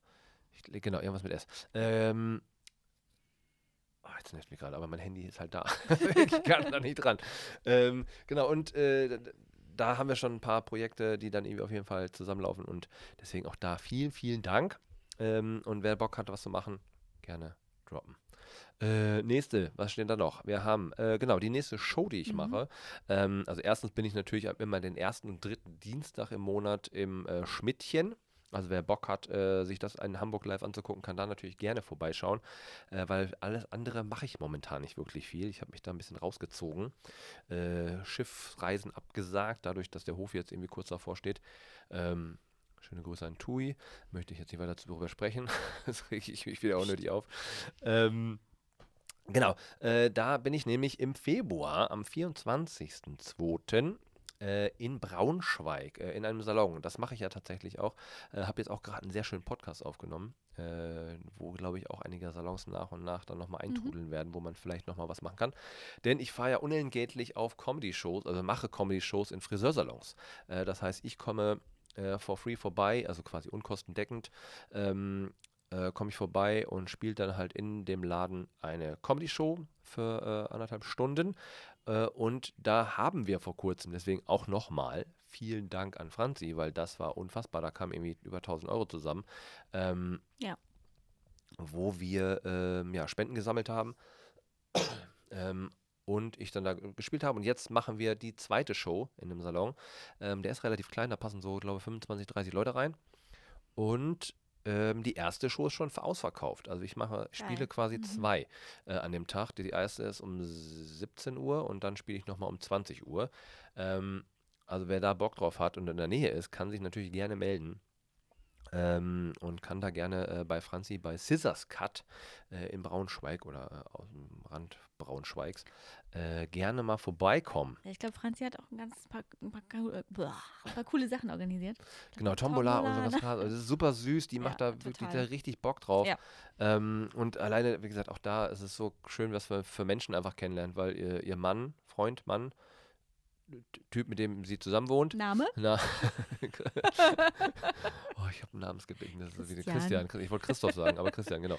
[SPEAKER 1] Ich, genau, irgendwas mit S. Ähm, jetzt nervt mich gerade, aber mein Handy ist halt da. ich kann da nicht dran. Ähm, genau, und äh, da haben wir schon ein paar Projekte, die dann irgendwie auf jeden Fall zusammenlaufen und deswegen auch da vielen, vielen Dank. Ähm, und wer Bock hat, was zu machen, gerne droppen. Äh, nächste, was steht da noch? Wir haben, äh, genau, die nächste Show, die ich mhm. mache. Ähm, also erstens bin ich natürlich immer den ersten und dritten Dienstag im Monat im äh, Schmidtchen. Also wer Bock hat, äh, sich das in Hamburg live anzugucken, kann da natürlich gerne vorbeischauen, äh, weil alles andere mache ich momentan nicht wirklich viel. Ich habe mich da ein bisschen rausgezogen. Äh, Schiffsreisen abgesagt, dadurch, dass der Hof jetzt irgendwie kurz davor steht. Ähm, schöne Grüße an Tui. Möchte ich jetzt nicht weiter darüber sprechen. das rege ich mich wieder unnötig auf. Ähm, Genau, äh, da bin ich nämlich im Februar am 24.02 äh, in Braunschweig äh, in einem Salon. Das mache ich ja tatsächlich auch. Äh, Habe jetzt auch gerade einen sehr schönen Podcast aufgenommen, äh, wo, glaube ich, auch einige Salons nach und nach dann nochmal mhm. eintrudeln mhm. werden, wo man vielleicht nochmal was machen kann. Denn ich fahre ja unentgeltlich auf Comedy-Shows, also mache Comedy-Shows in Friseursalons. Äh, das heißt, ich komme äh, for free vorbei, also quasi unkostendeckend. Ähm, äh, komme ich vorbei und spiele dann halt in dem Laden eine Comedy-Show für äh, anderthalb Stunden. Äh, und da haben wir vor kurzem, deswegen auch nochmal, vielen Dank an Franzi, weil das war unfassbar. Da kamen irgendwie über 1000 Euro zusammen. Ähm,
[SPEAKER 2] ja.
[SPEAKER 1] Wo wir ähm, ja, Spenden gesammelt haben. ähm, und ich dann da gespielt habe. Und jetzt machen wir die zweite Show in dem Salon. Ähm, der ist relativ klein, da passen so, glaube ich, 25, 30 Leute rein. Und ähm, die erste Show ist schon ausverkauft. Also ich mache, spiele quasi mhm. zwei äh, an dem Tag. Die erste ist um 17 Uhr und dann spiele ich nochmal um 20 Uhr. Ähm, also wer da Bock drauf hat und in der Nähe ist, kann sich natürlich gerne melden. Ähm, und kann da gerne äh, bei Franzi bei Scissors Cut äh, in Braunschweig oder äh, aus dem Rand Braunschweigs äh, gerne mal vorbeikommen.
[SPEAKER 2] Ich glaube, Franzi hat auch ein ganz paar, ein paar, ein paar coole Sachen organisiert.
[SPEAKER 1] Genau, Tombola, Tombola und sowas. Also das ist super süß, die ja, macht da total. wirklich da richtig Bock drauf. Ja. Ähm, und alleine, wie gesagt, auch da ist es so schön, was wir für Menschen einfach kennenlernen, weil ihr, ihr Mann, Freund, Mann, Typ, mit dem sie zusammen wohnt.
[SPEAKER 2] Name?
[SPEAKER 1] Na, oh, ich habe einen Namensgebeten. Christian. Christian. Ich wollte Christoph sagen, aber Christian, genau.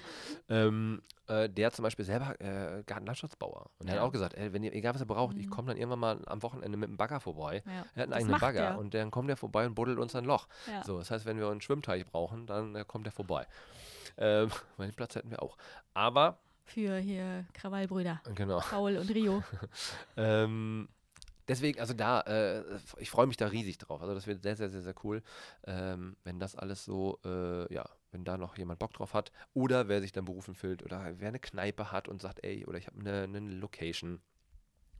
[SPEAKER 1] Ähm, äh, der zum Beispiel selber äh, Gartenlandschaftsbauer. Und ja. er hat auch gesagt, ey, wenn ihr, egal was ihr braucht, mhm. ich komme dann irgendwann mal am Wochenende mit einem Bagger vorbei. Ja. Er hat einen das eigenen Bagger der. und dann kommt der vorbei und buddelt uns ein Loch. Ja. So, das heißt, wenn wir einen Schwimmteich brauchen, dann äh, kommt der vorbei. Ähm, weil den Platz hätten wir auch. Aber
[SPEAKER 2] für hier Krawallbrüder.
[SPEAKER 1] Genau.
[SPEAKER 2] Paul und Rio.
[SPEAKER 1] ähm, deswegen, also da, äh, ich freue mich da riesig drauf. Also das wird sehr, sehr, sehr, sehr cool, ähm, wenn das alles so, äh, ja, wenn da noch jemand Bock drauf hat. Oder wer sich dann berufen fühlt oder wer eine Kneipe hat und sagt, ey, oder ich habe eine, eine Location.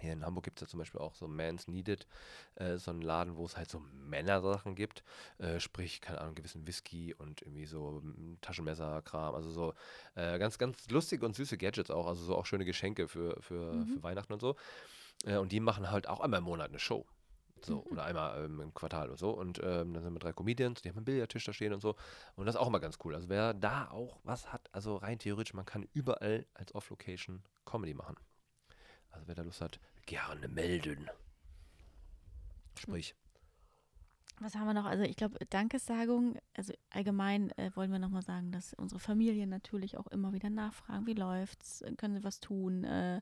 [SPEAKER 1] Hier in Hamburg gibt es ja zum Beispiel auch so Man's Needed, äh, so einen Laden, wo es halt so Männersachen gibt. Äh, sprich, keine Ahnung, gewissen Whisky und irgendwie so Taschenmesser-Kram. Also so äh, ganz, ganz lustige und süße Gadgets auch. Also so auch schöne Geschenke für, für, mhm. für Weihnachten und so. Äh, und die machen halt auch einmal im Monat eine Show. So, mhm. oder einmal ähm, im Quartal und so. Und ähm, dann sind wir drei Comedians, die haben einen Billardtisch da stehen und so. Und das ist auch immer ganz cool. Also wer da auch was hat, also rein theoretisch, man kann überall als Off-Location Comedy machen. Also wer da Lust hat, gerne melden. Sprich.
[SPEAKER 2] Was haben wir noch? Also ich glaube, Dankessagung, also allgemein äh, wollen wir nochmal sagen, dass unsere Familien natürlich auch immer wieder nachfragen, wie läuft's, können sie was tun, äh,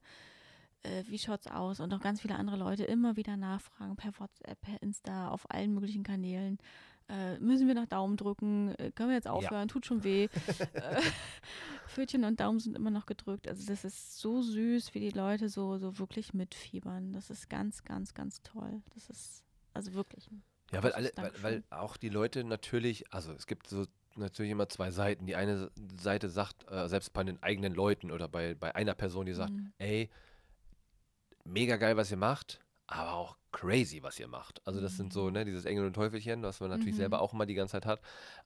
[SPEAKER 2] äh, wie schaut's aus? Und auch ganz viele andere Leute immer wieder nachfragen per WhatsApp, per Insta, auf allen möglichen Kanälen. Äh, müssen wir nach Daumen drücken? Äh, können wir jetzt aufhören? Ja. Tut schon weh. Äh, Pfötchen und Daumen sind immer noch gedrückt. Also das ist so süß, wie die Leute so, so wirklich mitfiebern. Das ist ganz, ganz, ganz toll. Das ist also wirklich.
[SPEAKER 1] Ja, weil alle, weil, weil auch die Leute natürlich, also es gibt so natürlich immer zwei Seiten. Die eine Seite sagt, äh, selbst bei den eigenen Leuten oder bei, bei einer Person, die sagt, mhm. ey, mega geil, was ihr macht, aber auch crazy, was ihr macht. Also das sind so, ne, dieses Engel und Teufelchen, was man natürlich mhm. selber auch immer die ganze Zeit hat.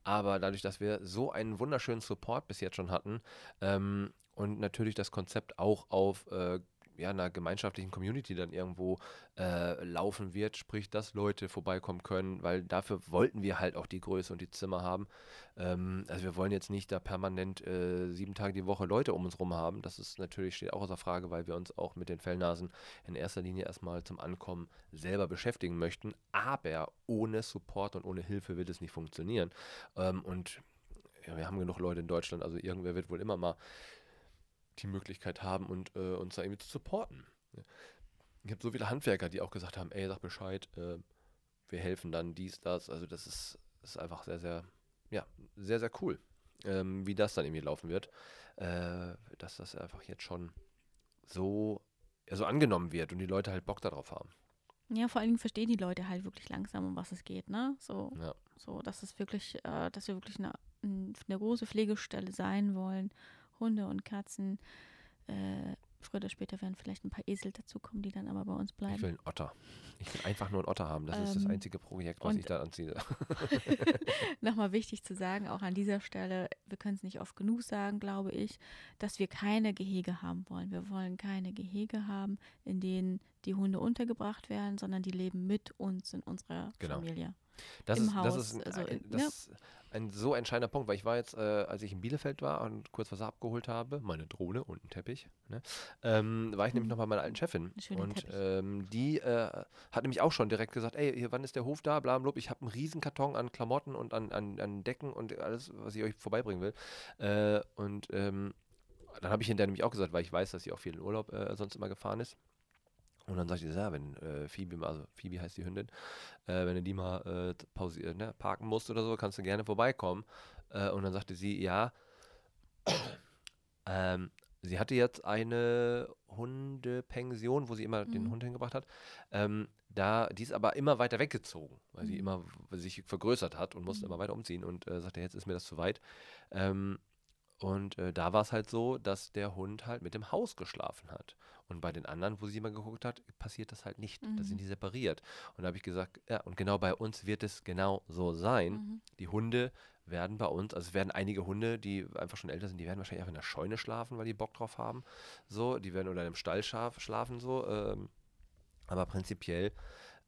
[SPEAKER 1] Aber dadurch, dass wir so einen wunderschönen Support bis jetzt schon hatten ähm, und natürlich das Konzept auch auf äh, ja, einer gemeinschaftlichen Community dann irgendwo äh, laufen wird, sprich, dass Leute vorbeikommen können, weil dafür wollten wir halt auch die Größe und die Zimmer haben. Ähm, also wir wollen jetzt nicht da permanent äh, sieben Tage die Woche Leute um uns rum haben. Das ist natürlich steht auch außer Frage, weil wir uns auch mit den Fellnasen in erster Linie erstmal zum Ankommen selber beschäftigen möchten. Aber ohne Support und ohne Hilfe wird es nicht funktionieren. Ähm, und ja, wir haben genug Leute in Deutschland, also irgendwer wird wohl immer mal die Möglichkeit haben und äh, uns da irgendwie zu supporten. Ich habe so viele Handwerker, die auch gesagt haben, ey, sag Bescheid, äh, wir helfen dann dies, das. Also das ist, ist einfach sehr, sehr, ja, sehr, sehr cool, ähm, wie das dann irgendwie laufen wird. Äh, dass das einfach jetzt schon so, ja, so angenommen wird und die Leute halt Bock darauf haben.
[SPEAKER 2] Ja, vor allen Dingen verstehen die Leute halt wirklich langsam, um was es geht, ne? So, ja. so dass es wirklich, äh, dass wir wirklich eine, eine große Pflegestelle sein wollen Hunde und Katzen. Äh, früher oder später werden vielleicht ein paar Esel dazukommen, die dann aber bei uns bleiben.
[SPEAKER 1] Ich will einen Otter. Ich will einfach nur einen Otter haben. Das ähm, ist das ähm, einzige Projekt, was ich da anziehe.
[SPEAKER 2] Nochmal wichtig zu sagen, auch an dieser Stelle, wir können es nicht oft genug sagen, glaube ich, dass wir keine Gehege haben wollen. Wir wollen keine Gehege haben, in denen die Hunde untergebracht werden, sondern die leben mit uns in unserer genau. Familie.
[SPEAKER 1] Das Im ist, Haus. Das ist ein, also, ein, das ja. ein so entscheidender Punkt, weil ich war jetzt, äh, als ich in Bielefeld war und kurz was abgeholt habe, meine Drohne und einen Teppich, ne, ähm, war ich mhm. nämlich noch bei meiner alten Chefin. Und ähm, die äh, hat nämlich auch schon direkt gesagt, ey, hier, wann ist der Hof da? Blablabla. Ich habe einen riesen Karton an Klamotten und an, an, an Decken und alles, was ich euch vorbeibringen will. Äh, und ähm, dann habe ich hinterher nämlich auch gesagt, weil ich weiß, dass sie auch viel in Urlaub äh, sonst immer gefahren ist. Und dann sagte ich, ja, wenn äh, Phoebe, also Phoebe heißt die Hündin, äh, wenn du die mal äh, pausieren, ne, parken musst oder so, kannst du gerne vorbeikommen. Äh, und dann sagte sie, ja, ähm, sie hatte jetzt eine Hundepension, wo sie immer mhm. den Hund hingebracht hat. Ähm, da, die ist aber immer weiter weggezogen, weil mhm. sie immer sich vergrößert hat und musste mhm. immer weiter umziehen und äh, sagte, jetzt ist mir das zu weit. Ähm, und äh, da war es halt so, dass der Hund halt mit dem Haus geschlafen hat. Und bei den anderen, wo sie mal geguckt hat, passiert das halt nicht. Mhm. Da sind die separiert. Und da habe ich gesagt, ja, und genau bei uns wird es genau so sein. Mhm. Die Hunde werden bei uns, also es werden einige Hunde, die einfach schon älter sind, die werden wahrscheinlich auch in der Scheune schlafen, weil die Bock drauf haben. So, die werden oder im Stall schlafen, so. Ähm, aber prinzipiell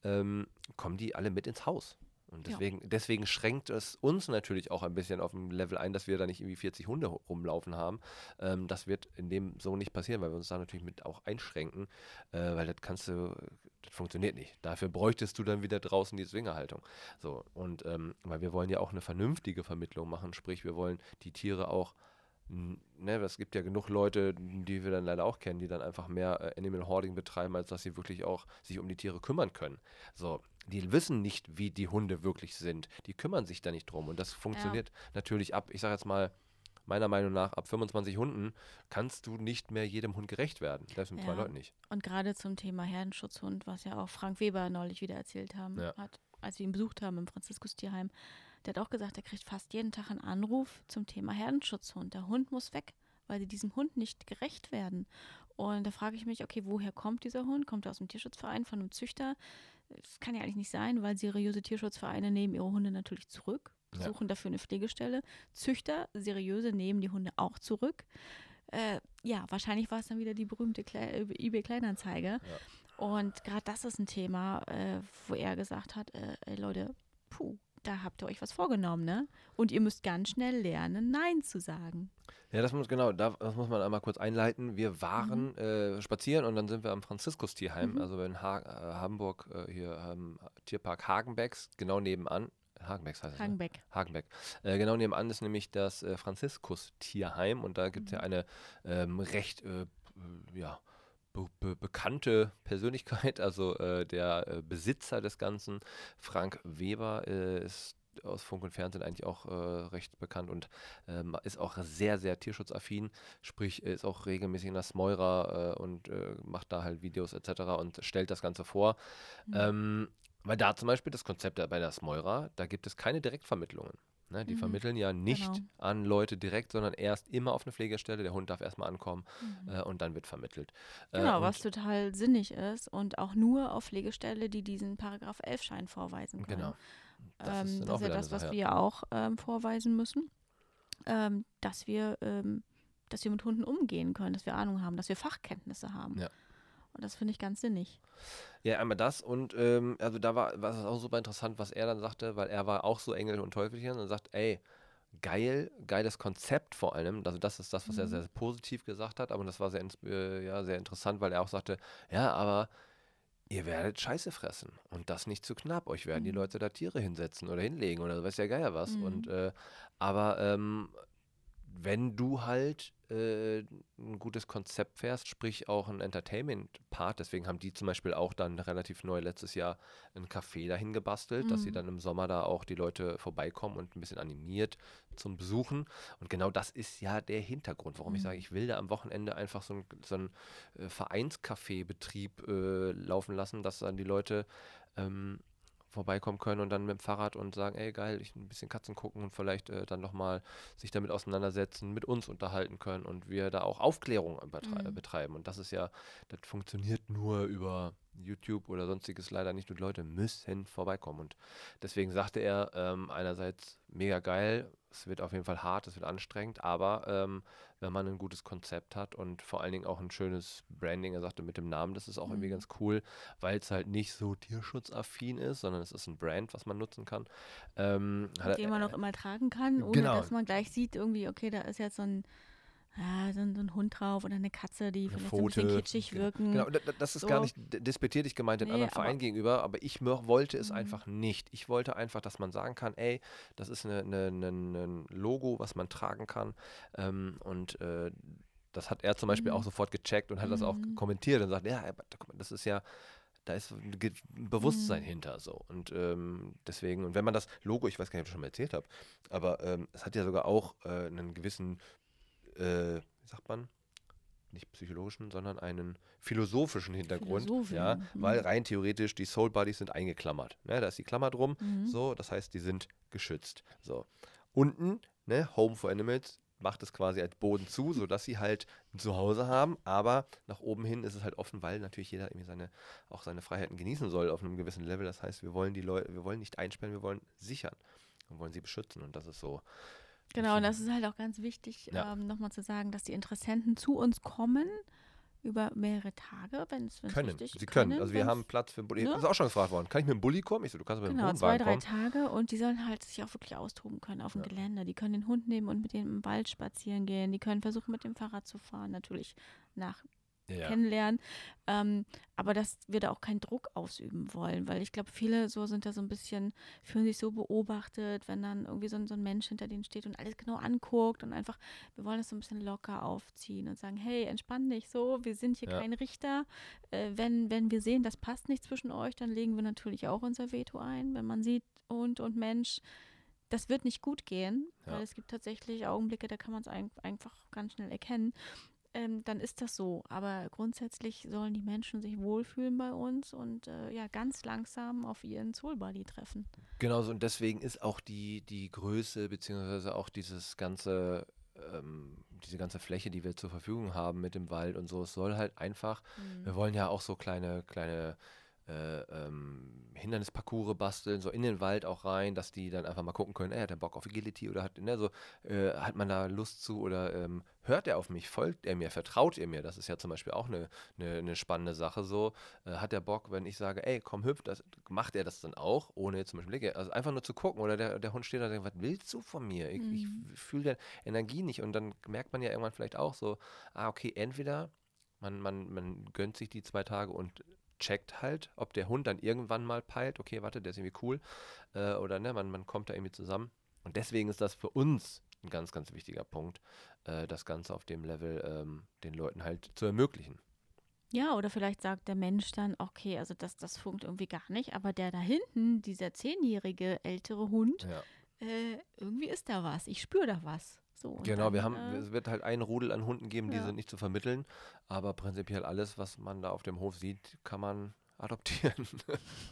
[SPEAKER 1] ähm, kommen die alle mit ins Haus. Und deswegen, ja. deswegen schränkt es uns natürlich auch ein bisschen auf dem Level ein, dass wir da nicht irgendwie 40 Hunde rumlaufen haben. Ähm, das wird in dem so nicht passieren, weil wir uns da natürlich mit auch einschränken, äh, weil das kannst du, das funktioniert nicht. Dafür bräuchtest du dann wieder draußen die Zwingerhaltung. So, und ähm, weil wir wollen ja auch eine vernünftige Vermittlung machen, sprich, wir wollen die Tiere auch ne, es gibt ja genug Leute, die wir dann leider auch kennen, die dann einfach mehr äh, Animal Hoarding betreiben, als dass sie wirklich auch sich um die Tiere kümmern können. So, die wissen nicht, wie die Hunde wirklich sind. Die kümmern sich da nicht drum. Und das funktioniert ja. natürlich ab, ich sage jetzt mal, meiner Meinung nach, ab 25 Hunden kannst du nicht mehr jedem Hund gerecht werden. Selbst mit ja. zwei Leuten nicht.
[SPEAKER 2] Und gerade zum Thema Herdenschutzhund, was ja auch Frank Weber neulich wieder erzählt haben, ja. hat, als wir ihn besucht haben im Franziskus Tierheim, der hat auch gesagt, er kriegt fast jeden Tag einen Anruf zum Thema Herdenschutzhund. Der Hund muss weg, weil sie diesem Hund nicht gerecht werden. Und da frage ich mich, okay, woher kommt dieser Hund? Kommt er aus dem Tierschutzverein, von einem Züchter? Das kann ja eigentlich nicht sein, weil seriöse Tierschutzvereine nehmen ihre Hunde natürlich zurück, ja. suchen dafür eine Pflegestelle. Züchter, seriöse, nehmen die Hunde auch zurück. Äh, ja, wahrscheinlich war es dann wieder die berühmte Kle eBay-Kleinanzeige. Ja. Und gerade das ist ein Thema, äh, wo er gesagt hat, äh, ey Leute, puh, da habt ihr euch was vorgenommen, ne? Und ihr müsst ganz schnell lernen, Nein zu sagen.
[SPEAKER 1] Ja, das muss genau, das muss man einmal kurz einleiten. Wir waren mhm. äh, spazieren und dann sind wir am Franziskus-Tierheim, mhm. also in ha äh, Hamburg, äh, hier ähm, Tierpark Hagenbecks, genau nebenan. Hagenbecks heißt es.
[SPEAKER 2] Hagenbeck.
[SPEAKER 1] Ne? Hagenbeck. Äh, genau nebenan ist nämlich das äh, Franziskus-Tierheim und da gibt es mhm. ja eine ähm, recht, ja, be be bekannte Persönlichkeit, also äh, der äh, Besitzer des Ganzen, Frank Weber, äh, ist aus Funk und Fernsehen eigentlich auch äh, recht bekannt und ähm, ist auch sehr, sehr tierschutzaffin, sprich ist auch regelmäßig in der Smeurer äh, und macht da halt Videos etc. und stellt das Ganze vor. Mhm. Ähm, weil da zum Beispiel das Konzept bei der Smeurer, da gibt es keine Direktvermittlungen. Ne? Die mhm. vermitteln ja nicht genau. an Leute direkt, sondern erst immer auf eine Pflegestelle. Der Hund darf erstmal ankommen mhm. äh, und dann wird vermittelt.
[SPEAKER 2] Äh, genau, was total sinnig ist und auch nur auf Pflegestelle, die diesen Paragraph 11-Schein vorweisen können. Genau. Das, ähm, ist, das ist, ja das, was Sache, wir auch ähm, vorweisen müssen, ähm, dass wir ähm, dass wir mit Hunden umgehen können, dass wir Ahnung haben, dass wir Fachkenntnisse haben. Ja. Und das finde ich ganz sinnig.
[SPEAKER 1] Ja, einmal das und ähm, also da war, es auch super interessant, was er dann sagte, weil er war auch so Engel und Teufelchen und sagt, ey, geil, geiles Konzept vor allem. Also das ist das, was mhm. er sehr, sehr, positiv gesagt hat, aber das war sehr, äh, ja, sehr interessant, weil er auch sagte, ja, aber ihr werdet Scheiße fressen und das nicht zu knapp. Euch werden mhm. die Leute da Tiere hinsetzen oder hinlegen oder weiß ja Geier was. Mhm. Und äh, aber ähm, wenn du halt äh, ein gutes Konzept fährst, sprich auch ein Entertainment-Part, deswegen haben die zum Beispiel auch dann relativ neu letztes Jahr ein Café dahin gebastelt, mhm. dass sie mhm. dann im Sommer da auch die Leute vorbeikommen und ein bisschen animiert zum Besuchen. Und genau das ist ja der Hintergrund, warum mhm. ich sage, ich will da am Wochenende einfach so ein, so äh, Vereinscafé-Betrieb äh, laufen lassen, dass dann die Leute ähm, vorbeikommen können und dann mit dem Fahrrad und sagen, ey geil, ich ein bisschen Katzen gucken und vielleicht äh, dann nochmal sich damit auseinandersetzen, mit uns unterhalten können und wir da auch Aufklärung mhm. betreiben. Und das ist ja, das funktioniert nur über YouTube oder sonstiges leider nicht und Leute müssen vorbeikommen. Und deswegen sagte er ähm, einerseits mega geil, es wird auf jeden Fall hart, es wird anstrengend, aber ähm, wenn man ein gutes Konzept hat und vor allen Dingen auch ein schönes Branding, er sagte mit dem Namen, das ist auch mhm. irgendwie ganz cool, weil es halt nicht so tierschutzaffin ist, sondern es ist ein Brand, was man nutzen kann. Ähm,
[SPEAKER 2] Den man auch immer tragen kann, ohne genau. dass man gleich sieht, irgendwie, okay, da ist jetzt so ein ja, so, ein, so ein Hund drauf oder eine Katze, die vielleicht Pfote. ein bisschen kitschig genau. wirken.
[SPEAKER 1] Genau, das ist so. gar nicht despektierlich gemeint den nee, anderen Vereinen gegenüber, aber ich wollte es mhm. einfach nicht. Ich wollte einfach, dass man sagen kann, ey, das ist ein eine, eine, eine Logo, was man tragen kann ähm, und äh, das hat er zum Beispiel mhm. auch sofort gecheckt und hat mhm. das auch mhm. kommentiert und sagt, ja, das ist ja, da ist ein Bewusstsein mhm. hinter so. Und ähm, deswegen, und wenn man das Logo, ich weiß gar nicht, ob ich schon mal erzählt habe, aber ähm, es hat ja sogar auch äh, einen gewissen äh, wie sagt man, nicht psychologischen, sondern einen philosophischen Hintergrund. Ja, mhm. weil rein theoretisch die Soul Bodies sind eingeklammert. Ne, da ist die Klammer drum. Mhm. So, das heißt, die sind geschützt. So. Unten, ne, Home for Animals, macht es quasi als Boden zu, sodass sie halt ein Zuhause haben, aber nach oben hin ist es halt offen, weil natürlich jeder irgendwie seine, auch seine Freiheiten genießen soll auf einem gewissen Level. Das heißt, wir wollen die Leute, wir wollen nicht einsperren, wir wollen sichern. Wir wollen sie beschützen. Und das ist so
[SPEAKER 2] Genau, und das ist halt auch ganz wichtig, ja. ähm, nochmal zu sagen, dass die Interessenten zu uns kommen über mehrere Tage, wenn es
[SPEAKER 1] können. Richtig, sie können. Also wir haben Platz für Bulli. Ne? Das ist auch schon gefragt worden. Kann ich mit dem Bulli kommen? Ich so, du kannst mit dem
[SPEAKER 2] Genau, zwei, drei kommen. Tage und die sollen halt sich auch wirklich austoben können auf dem ja. Gelände. Die können den Hund nehmen und mit dem im Wald spazieren gehen. Die können versuchen, mit dem Fahrrad zu fahren. Natürlich nach ja. kennenlernen. Ähm, aber dass wir da auch keinen Druck ausüben wollen, weil ich glaube, viele so sind da so ein bisschen, fühlen sich so beobachtet, wenn dann irgendwie so ein, so ein Mensch hinter denen steht und alles genau anguckt und einfach, wir wollen das so ein bisschen locker aufziehen und sagen, hey, entspann dich so, wir sind hier ja. kein Richter. Äh, wenn, wenn wir sehen, das passt nicht zwischen euch, dann legen wir natürlich auch unser Veto ein. Wenn man sieht, Hund und Mensch, das wird nicht gut gehen, ja. weil es gibt tatsächlich Augenblicke, da kann man es ein, einfach ganz schnell erkennen. Ähm, dann ist das so. Aber grundsätzlich sollen die Menschen sich wohlfühlen bei uns und äh, ja ganz langsam auf ihren Soul Body treffen.
[SPEAKER 1] Genau, und deswegen ist auch die, die Größe beziehungsweise auch dieses ganze ähm, diese ganze Fläche, die wir zur Verfügung haben mit dem Wald und so, es soll halt einfach, mhm. wir wollen ja auch so kleine, kleine äh, ähm, Hindernisparcours basteln, so in den Wald auch rein, dass die dann einfach mal gucken können, ey, hat der Bock auf Agility oder hat, ne, so, äh, hat man da Lust zu oder ähm, hört er auf mich, folgt er mir, vertraut er mir? Das ist ja zum Beispiel auch eine, eine, eine spannende Sache so. Äh, hat der Bock, wenn ich sage, ey, komm, hüpf, das, macht er das dann auch, ohne jetzt zum Beispiel also einfach nur zu gucken oder der, der Hund steht da und denkt, was willst du von mir? Ich, mhm. ich fühle der Energie nicht und dann merkt man ja irgendwann vielleicht auch so, ah, okay, entweder man, man, man gönnt sich die zwei Tage und checkt halt, ob der Hund dann irgendwann mal peilt, okay, warte, der ist irgendwie cool, äh, oder ne, man, man kommt da irgendwie zusammen. Und deswegen ist das für uns ein ganz, ganz wichtiger Punkt, äh, das Ganze auf dem Level ähm, den Leuten halt zu ermöglichen.
[SPEAKER 2] Ja, oder vielleicht sagt der Mensch dann, okay, also das, das funkt irgendwie gar nicht, aber der da hinten, dieser zehnjährige ältere Hund, ja. äh, irgendwie ist da was, ich spüre da was. So,
[SPEAKER 1] genau, dann, wir haben, äh, es wird halt einen Rudel an Hunden geben, die ja. sind nicht zu vermitteln, aber prinzipiell alles, was man da auf dem Hof sieht, kann man adoptieren.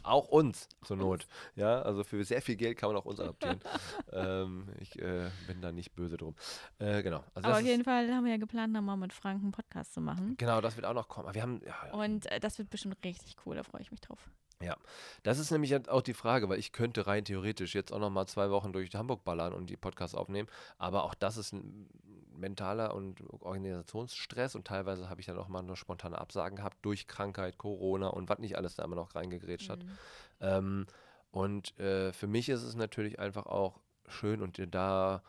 [SPEAKER 1] auch uns zur Not. Ja, also für sehr viel Geld kann man auch uns adoptieren. ähm, ich äh, bin da nicht böse drum. Äh, genau.
[SPEAKER 2] Also Aber auf jeden Fall haben wir ja geplant, nochmal mit Frank einen Podcast zu machen.
[SPEAKER 1] Genau, das wird auch noch kommen. Wir haben, ja,
[SPEAKER 2] Und äh, das wird bestimmt richtig cool, da freue ich mich drauf.
[SPEAKER 1] Ja, das ist nämlich auch die Frage, weil ich könnte rein theoretisch jetzt auch noch mal zwei Wochen durch Hamburg ballern und die Podcasts aufnehmen, aber auch das ist ein mentaler und Organisationsstress und teilweise habe ich dann auch mal nur spontane Absagen gehabt durch Krankheit, Corona und was nicht alles da immer noch reingegrätscht hat. Mhm. Ähm, und äh, für mich ist es natürlich einfach auch schön und da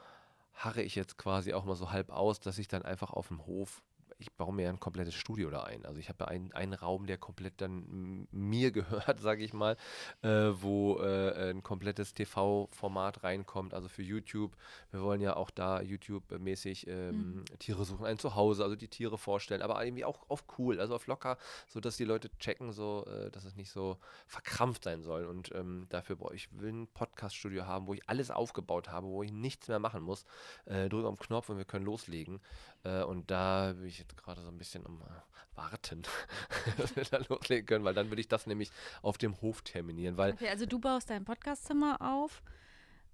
[SPEAKER 1] harre ich jetzt quasi auch mal so halb aus, dass ich dann einfach auf dem Hof ich baue mir ein komplettes Studio da ein. Also ich habe einen, einen Raum, der komplett dann mir gehört, sage ich mal, äh, wo äh, ein komplettes TV-Format reinkommt, also für YouTube. Wir wollen ja auch da YouTube-mäßig ähm, mhm. Tiere suchen, ein Zuhause, also die Tiere vorstellen, aber irgendwie auch auf cool, also auf locker, sodass die Leute checken, so, äh, dass es nicht so verkrampft sein soll. Und ähm, dafür brauche ich will ein Podcast-Studio haben, wo ich alles aufgebaut habe, wo ich nichts mehr machen muss. Äh, drück auf den Knopf und wir können loslegen. Äh, und da bin ich jetzt gerade so ein bisschen am äh, Warten, dass wir da loslegen können, weil dann würde ich das nämlich auf dem Hof terminieren. Weil
[SPEAKER 2] okay, also du baust dein Podcastzimmer auf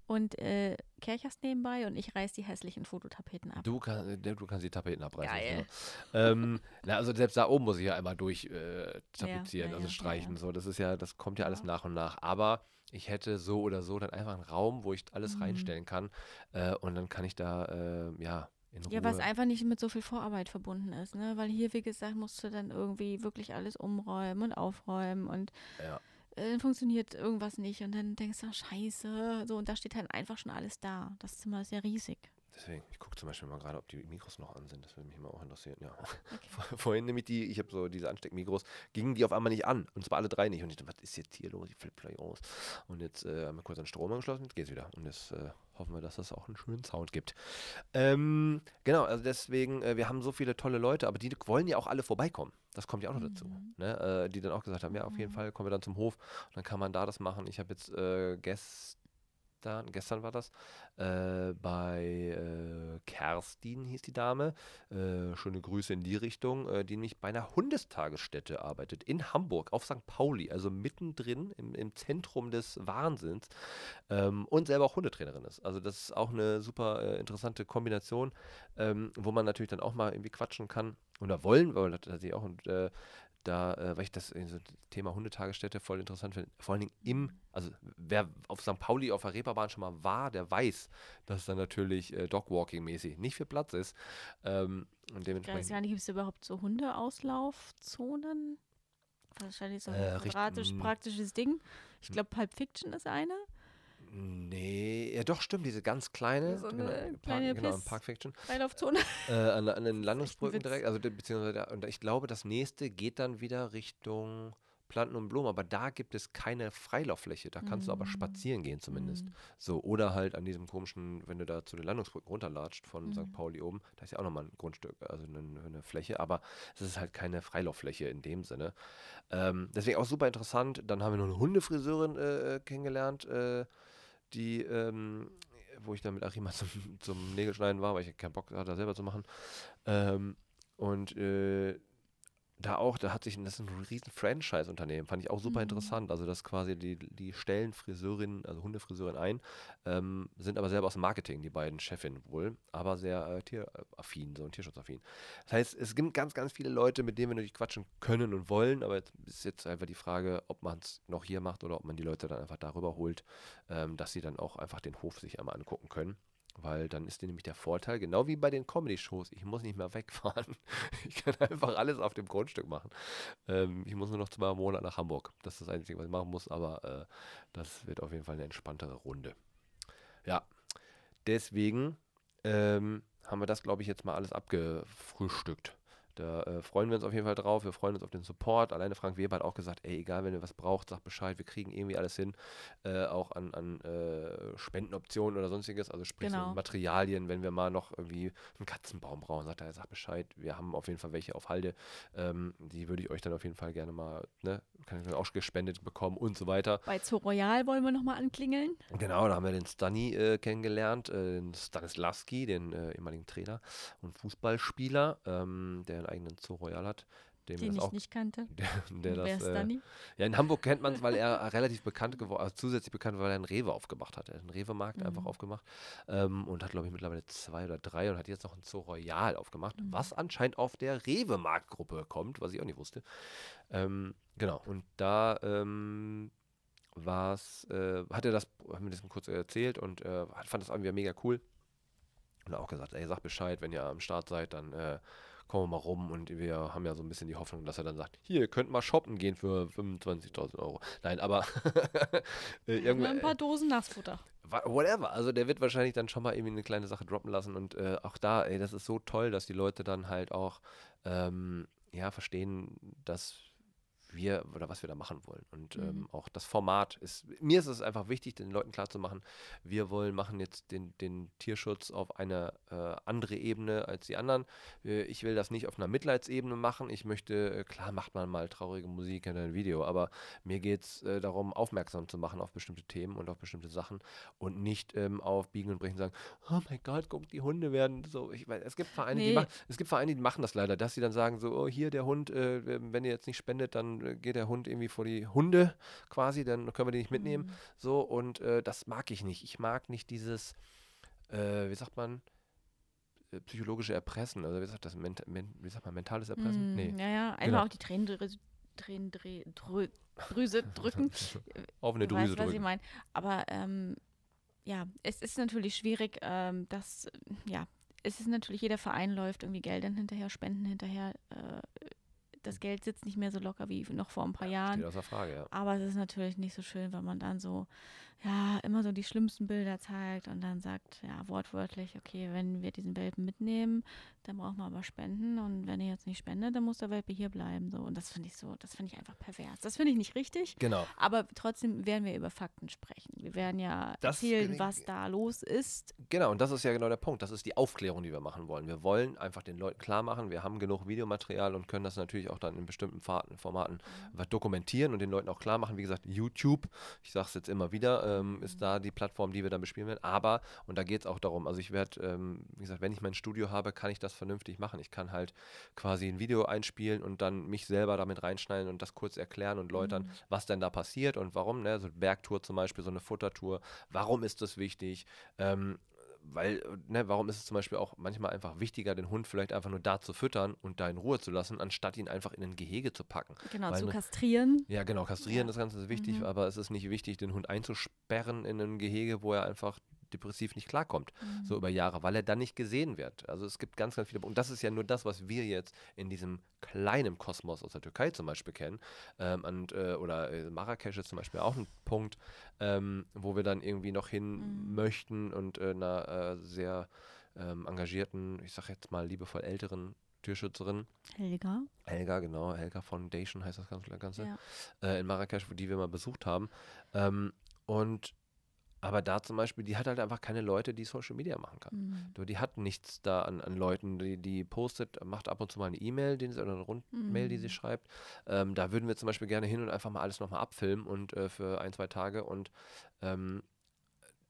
[SPEAKER 2] und äh, kercherst nebenbei und ich reiß die hässlichen Fototapeten ab.
[SPEAKER 1] Du, kann, äh, du kannst die Tapeten abreißen. Geil. Genau. ähm, na, also selbst da oben muss ich ja einmal durch äh, tapezieren, ja, also streichen. So, das ist ja, das kommt ja alles nach und nach. Aber ich hätte so oder so dann einfach einen Raum, wo ich alles mhm. reinstellen kann äh, und dann kann ich da ja in Ruhe.
[SPEAKER 2] Ja, was einfach nicht mit so viel Vorarbeit verbunden ist, ne? Weil hier, wie gesagt, musst du dann irgendwie wirklich alles umräumen und aufräumen und ja. äh, funktioniert irgendwas nicht und dann denkst du, scheiße, so und da steht halt einfach schon alles da. Das Zimmer ist ja riesig.
[SPEAKER 1] Deswegen, ich gucke zum Beispiel mal gerade, ob die Mikros noch an sind. Das würde mich mal auch interessieren. Ja. Okay. Vorhin nämlich die, ich habe so diese Ansteckmikros, gingen die auf einmal nicht an. Und zwar alle drei nicht. Und ich dachte, was ist jetzt hier los? Ich flippe gleich aus. Und jetzt äh, haben wir kurz an Strom angeschlossen, jetzt geht's wieder. Und jetzt äh, hoffen wir, dass das auch einen schönen Sound gibt. Ähm, genau, also deswegen, äh, wir haben so viele tolle Leute, aber die wollen ja auch alle vorbeikommen. Das kommt ja auch noch dazu. Mhm. Ne? Äh, die dann auch gesagt haben, ja, auf jeden mhm. Fall kommen wir dann zum Hof. Und dann kann man da das machen. Ich habe jetzt äh, gestern gestern, gestern war das, äh, bei äh, Kerstin hieß die Dame, äh, schöne Grüße in die Richtung, äh, die nämlich bei einer Hundestagesstätte arbeitet, in Hamburg, auf St. Pauli, also mittendrin im, im Zentrum des Wahnsinns ähm, und selber auch Hundetrainerin ist. Also das ist auch eine super äh, interessante Kombination, ähm, wo man natürlich dann auch mal irgendwie quatschen kann oder wollen, weil das sie auch und äh, da, äh, weil ich das so Thema Hundetagesstätte voll interessant finde. Vor allen Dingen im, also wer auf St. Pauli auf der Reeperbahn schon mal war, der weiß, dass da natürlich äh, Dogwalking-mäßig nicht viel Platz ist. Ähm, und dementsprechend. Ich
[SPEAKER 2] weiß gar nicht, gibt es überhaupt so Hundeauslaufzonen? Wahrscheinlich so ein äh, quadratisch praktisches Ding. Ich glaube, Pulp Fiction ist eine.
[SPEAKER 1] Nee, ja doch, stimmt, diese ganz kleine, so genau,
[SPEAKER 2] kleine
[SPEAKER 1] Park, genau, im Park Fiction.
[SPEAKER 2] Freilaufzone.
[SPEAKER 1] Äh, an, an, den Landungsbrücken direkt, also beziehungsweise, und ich glaube, das nächste geht dann wieder Richtung Planten und Blumen, aber da gibt es keine Freilauffläche, da kannst mm. du aber mm. spazieren gehen zumindest. Mm. So, oder halt an diesem komischen, wenn du da zu den Landungsbrücken runterlatscht von mm. St. Pauli oben, da ist ja auch nochmal ein Grundstück, also eine, eine, Fläche, aber es ist halt keine Freilauffläche in dem Sinne. Ähm, deswegen auch super interessant. Dann haben wir noch eine Hundefriseurin äh, kennengelernt, äh, die ähm, wo ich dann mit Arima zum, zum Nägelschneiden war, weil ich keinen Bock hatte, selber zu machen. Ähm, und äh, da auch, da hat sich, das ist ein riesen Franchise-Unternehmen, fand ich auch super mhm. interessant. Also, dass quasi die, die stellen Friseurinnen, also Hundefriseurin ein, ähm, sind aber selber aus dem Marketing, die beiden Chefinnen wohl, aber sehr äh, tieraffin, so und tierschutzaffin. Das heißt, es gibt ganz, ganz viele Leute, mit denen wir natürlich quatschen können und wollen, aber jetzt ist jetzt einfach die Frage, ob man es noch hier macht oder ob man die Leute dann einfach darüber holt, ähm, dass sie dann auch einfach den Hof sich einmal angucken können. Weil dann ist nämlich der Vorteil, genau wie bei den Comedy-Shows, ich muss nicht mehr wegfahren. Ich kann einfach alles auf dem Grundstück machen. Ähm, ich muss nur noch zweimal im Monat nach Hamburg. Das ist das Einzige, was ich machen muss, aber äh, das wird auf jeden Fall eine entspanntere Runde. Ja, deswegen ähm, haben wir das, glaube ich, jetzt mal alles abgefrühstückt. Da äh, freuen wir uns auf jeden Fall drauf. Wir freuen uns auf den Support. Alleine Frank Weber hat auch gesagt, ey, egal, wenn ihr was braucht, sagt Bescheid. Wir kriegen irgendwie alles hin. Äh, auch an, an äh, Spendenoptionen oder sonstiges. Also sprich genau. so Materialien, wenn wir mal noch irgendwie einen Katzenbaum brauchen, sagt er, sagt Bescheid. Wir haben auf jeden Fall welche auf Halde. Ähm, die würde ich euch dann auf jeden Fall gerne mal, ne, kann ich auch gespendet bekommen und so weiter.
[SPEAKER 2] Bei Zoo Royal wollen wir nochmal anklingeln.
[SPEAKER 1] Genau, da haben wir den Stani äh, kennengelernt, äh, den Stanislawski, den äh, ehemaligen Trainer und Fußballspieler, ähm, der in eigenen Zoo Royal hat.
[SPEAKER 2] Den ich auch, nicht kannte.
[SPEAKER 1] Der, der das, äh, ja, in Hamburg kennt man es, weil er relativ bekannt geworden, also zusätzlich bekannt, weil er einen Rewe aufgemacht hat. Er hat einen Rewe-Markt mhm. einfach aufgemacht ähm, und hat, glaube ich, mittlerweile zwei oder drei und hat jetzt noch ein Zoo Royal aufgemacht, mhm. was anscheinend auf der Rewe-Marktgruppe kommt, was ich auch nicht wusste. Ähm, genau, und da ähm, war es, äh, hat er das, haben wir das kurz erzählt und äh, fand das irgendwie mega cool. Und auch gesagt, ey, sag Bescheid, wenn ihr am Start seid, dann äh, kommen wir mal rum und wir haben ja so ein bisschen die Hoffnung, dass er dann sagt, hier, ihr könnt mal shoppen gehen für 25.000 Euro. Nein, aber
[SPEAKER 2] äh, irgendwann. Ein paar Dosen Nassfutter.
[SPEAKER 1] Whatever. Also der wird wahrscheinlich dann schon mal irgendwie eine kleine Sache droppen lassen und äh, auch da, ey, das ist so toll, dass die Leute dann halt auch ähm, ja, verstehen, dass wir oder was wir da machen wollen. Und mhm. ähm, auch das Format ist, mir ist es einfach wichtig, den Leuten klarzumachen, wir wollen machen jetzt den, den Tierschutz auf eine äh, andere Ebene als die anderen. Äh, ich will das nicht auf einer Mitleidsebene machen. Ich möchte, äh, klar macht man mal traurige Musik in einem Video, aber mir geht es äh, darum, aufmerksam zu machen auf bestimmte Themen und auf bestimmte Sachen und nicht ähm, auf Biegen und Brechen sagen, oh mein Gott, guck, die Hunde werden so. Ich weiß, es gibt Vereine, nee. die machen, es gibt Vereine, die machen das leider, dass sie dann sagen, so, oh, hier der Hund, wenn ihr jetzt nicht spendet, dann äh, geht der Hund irgendwie vor die Hunde quasi, dann können wir den nicht mitnehmen. Mhm. So, und äh, das mag ich nicht. Ich mag nicht dieses, äh, wie sagt man, äh, psychologische Erpressen, also wie sagt das, Ment men wie sagt man, mentales Erpressen?
[SPEAKER 2] Mm, nee. Ja, ja, einfach genau. auch die Tränendrüse Tränen, Drü drücken.
[SPEAKER 1] Auf eine Drüse weiß, drücken. Was ich
[SPEAKER 2] meine. Aber ähm, ja, es ist natürlich schwierig, ähm, dass, ja, es ist natürlich, jeder Verein läuft irgendwie Geldern hinterher, Spenden hinterher. Äh, das Geld sitzt nicht mehr so locker wie noch vor ein paar Jahren.
[SPEAKER 1] Steht außer Frage, ja.
[SPEAKER 2] Aber es ist natürlich nicht so schön, wenn man dann so ja, immer so die schlimmsten Bilder zeigt und dann sagt, ja, wortwörtlich, okay, wenn wir diesen Welpen mitnehmen, dann brauchen wir aber Spenden und wenn ihr jetzt nicht spendet, dann muss der Welpe hier bleiben. So. Und das finde ich so, das finde ich einfach pervers. Das finde ich nicht richtig.
[SPEAKER 1] Genau.
[SPEAKER 2] Aber trotzdem werden wir über Fakten sprechen. Wir werden ja das erzählen, was da los ist.
[SPEAKER 1] Genau, und das ist ja genau der Punkt. Das ist die Aufklärung, die wir machen wollen. Wir wollen einfach den Leuten klar machen, wir haben genug Videomaterial und können das natürlich auch dann in bestimmten Formaten mhm. dokumentieren und den Leuten auch klar machen. Wie gesagt, YouTube, ich sage es jetzt immer wieder, ähm, ist da die Plattform, die wir dann bespielen werden. Aber, und da geht es auch darum, also ich werde, ähm, wie gesagt, wenn ich mein Studio habe, kann ich das vernünftig machen. Ich kann halt quasi ein Video einspielen und dann mich selber damit reinschneiden und das kurz erklären und läutern, mhm. was denn da passiert und warum. Ne? So eine Bergtour zum Beispiel, so eine Futtertour. Warum ist das wichtig? Ähm, weil, ne, warum ist es zum Beispiel auch manchmal einfach wichtiger, den Hund vielleicht einfach nur da zu füttern und da in Ruhe zu lassen, anstatt ihn einfach in ein Gehege zu packen.
[SPEAKER 2] Genau,
[SPEAKER 1] weil,
[SPEAKER 2] zu kastrieren.
[SPEAKER 1] Ja, genau, kastrieren, ja. das Ganze ist wichtig, mhm. aber es ist nicht wichtig, den Hund einzusperren in ein Gehege, wo er einfach depressiv nicht klarkommt, mhm. so über Jahre, weil er dann nicht gesehen wird. Also es gibt ganz, ganz viele, und das ist ja nur das, was wir jetzt in diesem kleinen Kosmos aus der Türkei zum Beispiel kennen, ähm, und, äh, oder äh, Marrakesch ist zum Beispiel auch ein Punkt, ähm, wo wir dann irgendwie noch hin mhm. möchten und äh, einer äh, sehr ähm, engagierten, ich sag jetzt mal liebevoll älteren Tierschützerin.
[SPEAKER 2] Helga.
[SPEAKER 1] Helga, genau. Helga Foundation heißt das Ganze. Ja. Äh, in Marrakesch, die wir mal besucht haben. Ähm, und aber da zum Beispiel, die hat halt einfach keine Leute, die Social Media machen kann. Mhm. Die hat nichts da an, an Leuten, die, die postet, macht ab und zu mal eine E-Mail oder eine Rundmail, mhm. die sie mhm. schreibt. Ähm, da würden wir zum Beispiel gerne hin und einfach mal alles nochmal abfilmen und äh, für ein, zwei Tage und ähm,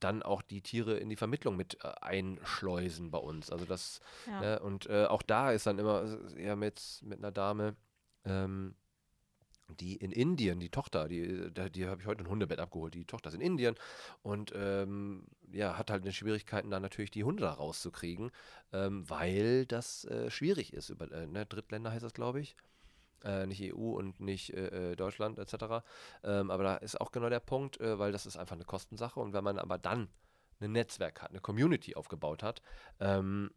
[SPEAKER 1] dann auch die Tiere in die Vermittlung mit äh, einschleusen bei uns. Also das, ja. ne, und äh, auch da ist dann immer, ja, mit, mit einer Dame, ähm, die in Indien, die Tochter, die, die, habe ich heute ein Hundebett abgeholt, die Tochter ist in Indien und ähm, ja, hat halt eine Schwierigkeiten, da natürlich die Hunde da rauszukriegen, ähm, weil das äh, schwierig ist. Über, äh, ne, Drittländer heißt das, glaube ich. Äh, nicht EU und nicht äh, äh, Deutschland etc. Ähm, aber da ist auch genau der Punkt, äh, weil das ist einfach eine Kostensache und wenn man aber dann ein Netzwerk hat, eine Community aufgebaut hat, ähm,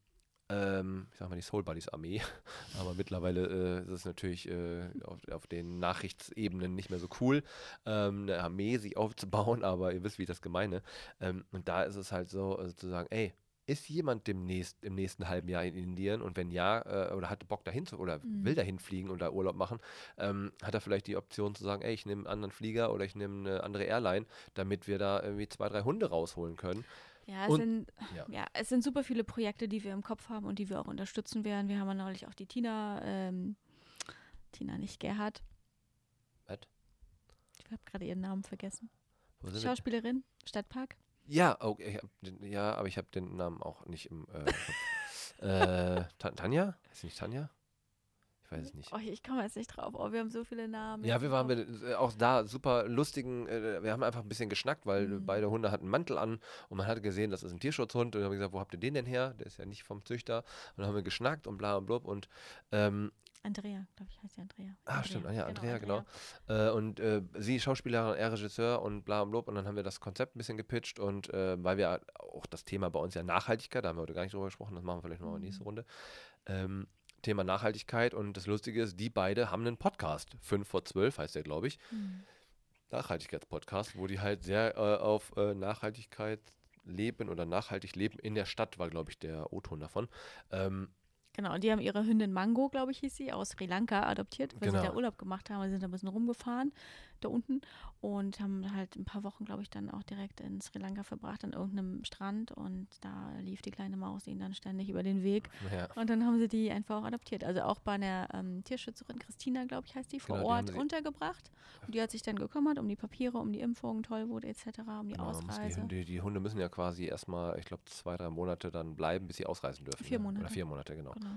[SPEAKER 1] ähm, ich sag mal die Soul Buddies Armee, aber mittlerweile äh, ist es natürlich äh, auf, auf, den Nachrichtsebenen nicht mehr so cool, ähm, eine Armee sich aufzubauen, aber ihr wisst, wie ich das gemeine. Ähm, und da ist es halt so, also zu sagen, ey, ist jemand demnächst im nächsten halben Jahr in Indien und wenn ja, äh, oder hat Bock dahin zu oder mhm. will dahin fliegen oder Urlaub machen, ähm, hat er vielleicht die Option zu sagen, ey, ich nehme einen anderen Flieger oder ich nehme eine andere Airline, damit wir da irgendwie zwei, drei Hunde rausholen können.
[SPEAKER 2] Ja, es, und, sind, ja. ja. es sind super viele Projekte, die wir im Kopf haben und die wir auch unterstützen werden. Wir haben ja neulich auch die Tina, ähm, Tina nicht Gerhard. Was? Ich habe gerade ihren Namen vergessen. Schauspielerin, Stadtpark.
[SPEAKER 1] Ja, okay, den, ja, aber ich habe den Namen auch nicht im äh, äh, Tanja? Ist nicht Tanja? Ich weiß es nicht.
[SPEAKER 2] Oh, ich komme jetzt nicht drauf. Oh, wir haben so viele Namen.
[SPEAKER 1] Ja, wir waren mit, äh, auch da super lustigen, äh, wir haben einfach ein bisschen geschnackt, weil mhm. beide Hunde hatten einen Mantel an und man hat gesehen, das ist ein Tierschutzhund und dann haben wir gesagt, wo habt ihr den denn her? Der ist ja nicht vom Züchter. Und dann haben wir geschnackt und bla und blub und ähm,
[SPEAKER 2] Andrea, glaube ich, heißt sie Andrea.
[SPEAKER 1] Ah, Andrea. stimmt, ah, ja, Andrea, genau. genau. Äh, und äh, sie Schauspielerin, er Regisseur und bla und blub. Und dann haben wir das Konzept ein bisschen gepitcht und äh, weil wir auch das Thema bei uns ja Nachhaltigkeit, da haben wir heute gar nicht drüber gesprochen, das machen wir vielleicht nochmal mhm. nächste Runde. Ähm, Thema Nachhaltigkeit und das Lustige ist, die beide haben einen Podcast. 5 vor 12 heißt der, glaube ich. Mhm. Nachhaltigkeitspodcast, wo die halt sehr äh, auf äh, Nachhaltigkeit leben oder nachhaltig leben in der Stadt, war, glaube ich, der O-Ton davon. Ähm,
[SPEAKER 2] Genau, und die haben ihre Hündin Mango, glaube ich, hieß sie, aus Sri Lanka adoptiert, weil genau. sie da Urlaub gemacht haben. Sie sind da ein bisschen rumgefahren, da unten, und haben halt ein paar Wochen, glaube ich, dann auch direkt in Sri Lanka verbracht, an irgendeinem Strand. Und da lief die kleine Maus ihnen dann ständig über den Weg. Ja. Und dann haben sie die einfach auch adoptiert. Also auch bei einer ähm, Tierschützerin, Christina, glaube ich, heißt die, vor genau, Ort die untergebracht. Und die hat sich dann gekümmert um die Papiere, um die Impfung, Tollwut etc., um die genau, Ausreise.
[SPEAKER 1] Die, die, Hunde müssen ja quasi erstmal, ich glaube, zwei, drei Monate dann bleiben, bis sie ausreisen dürfen.
[SPEAKER 2] Vier ne? Monate.
[SPEAKER 1] Oder vier Monate, genau. genau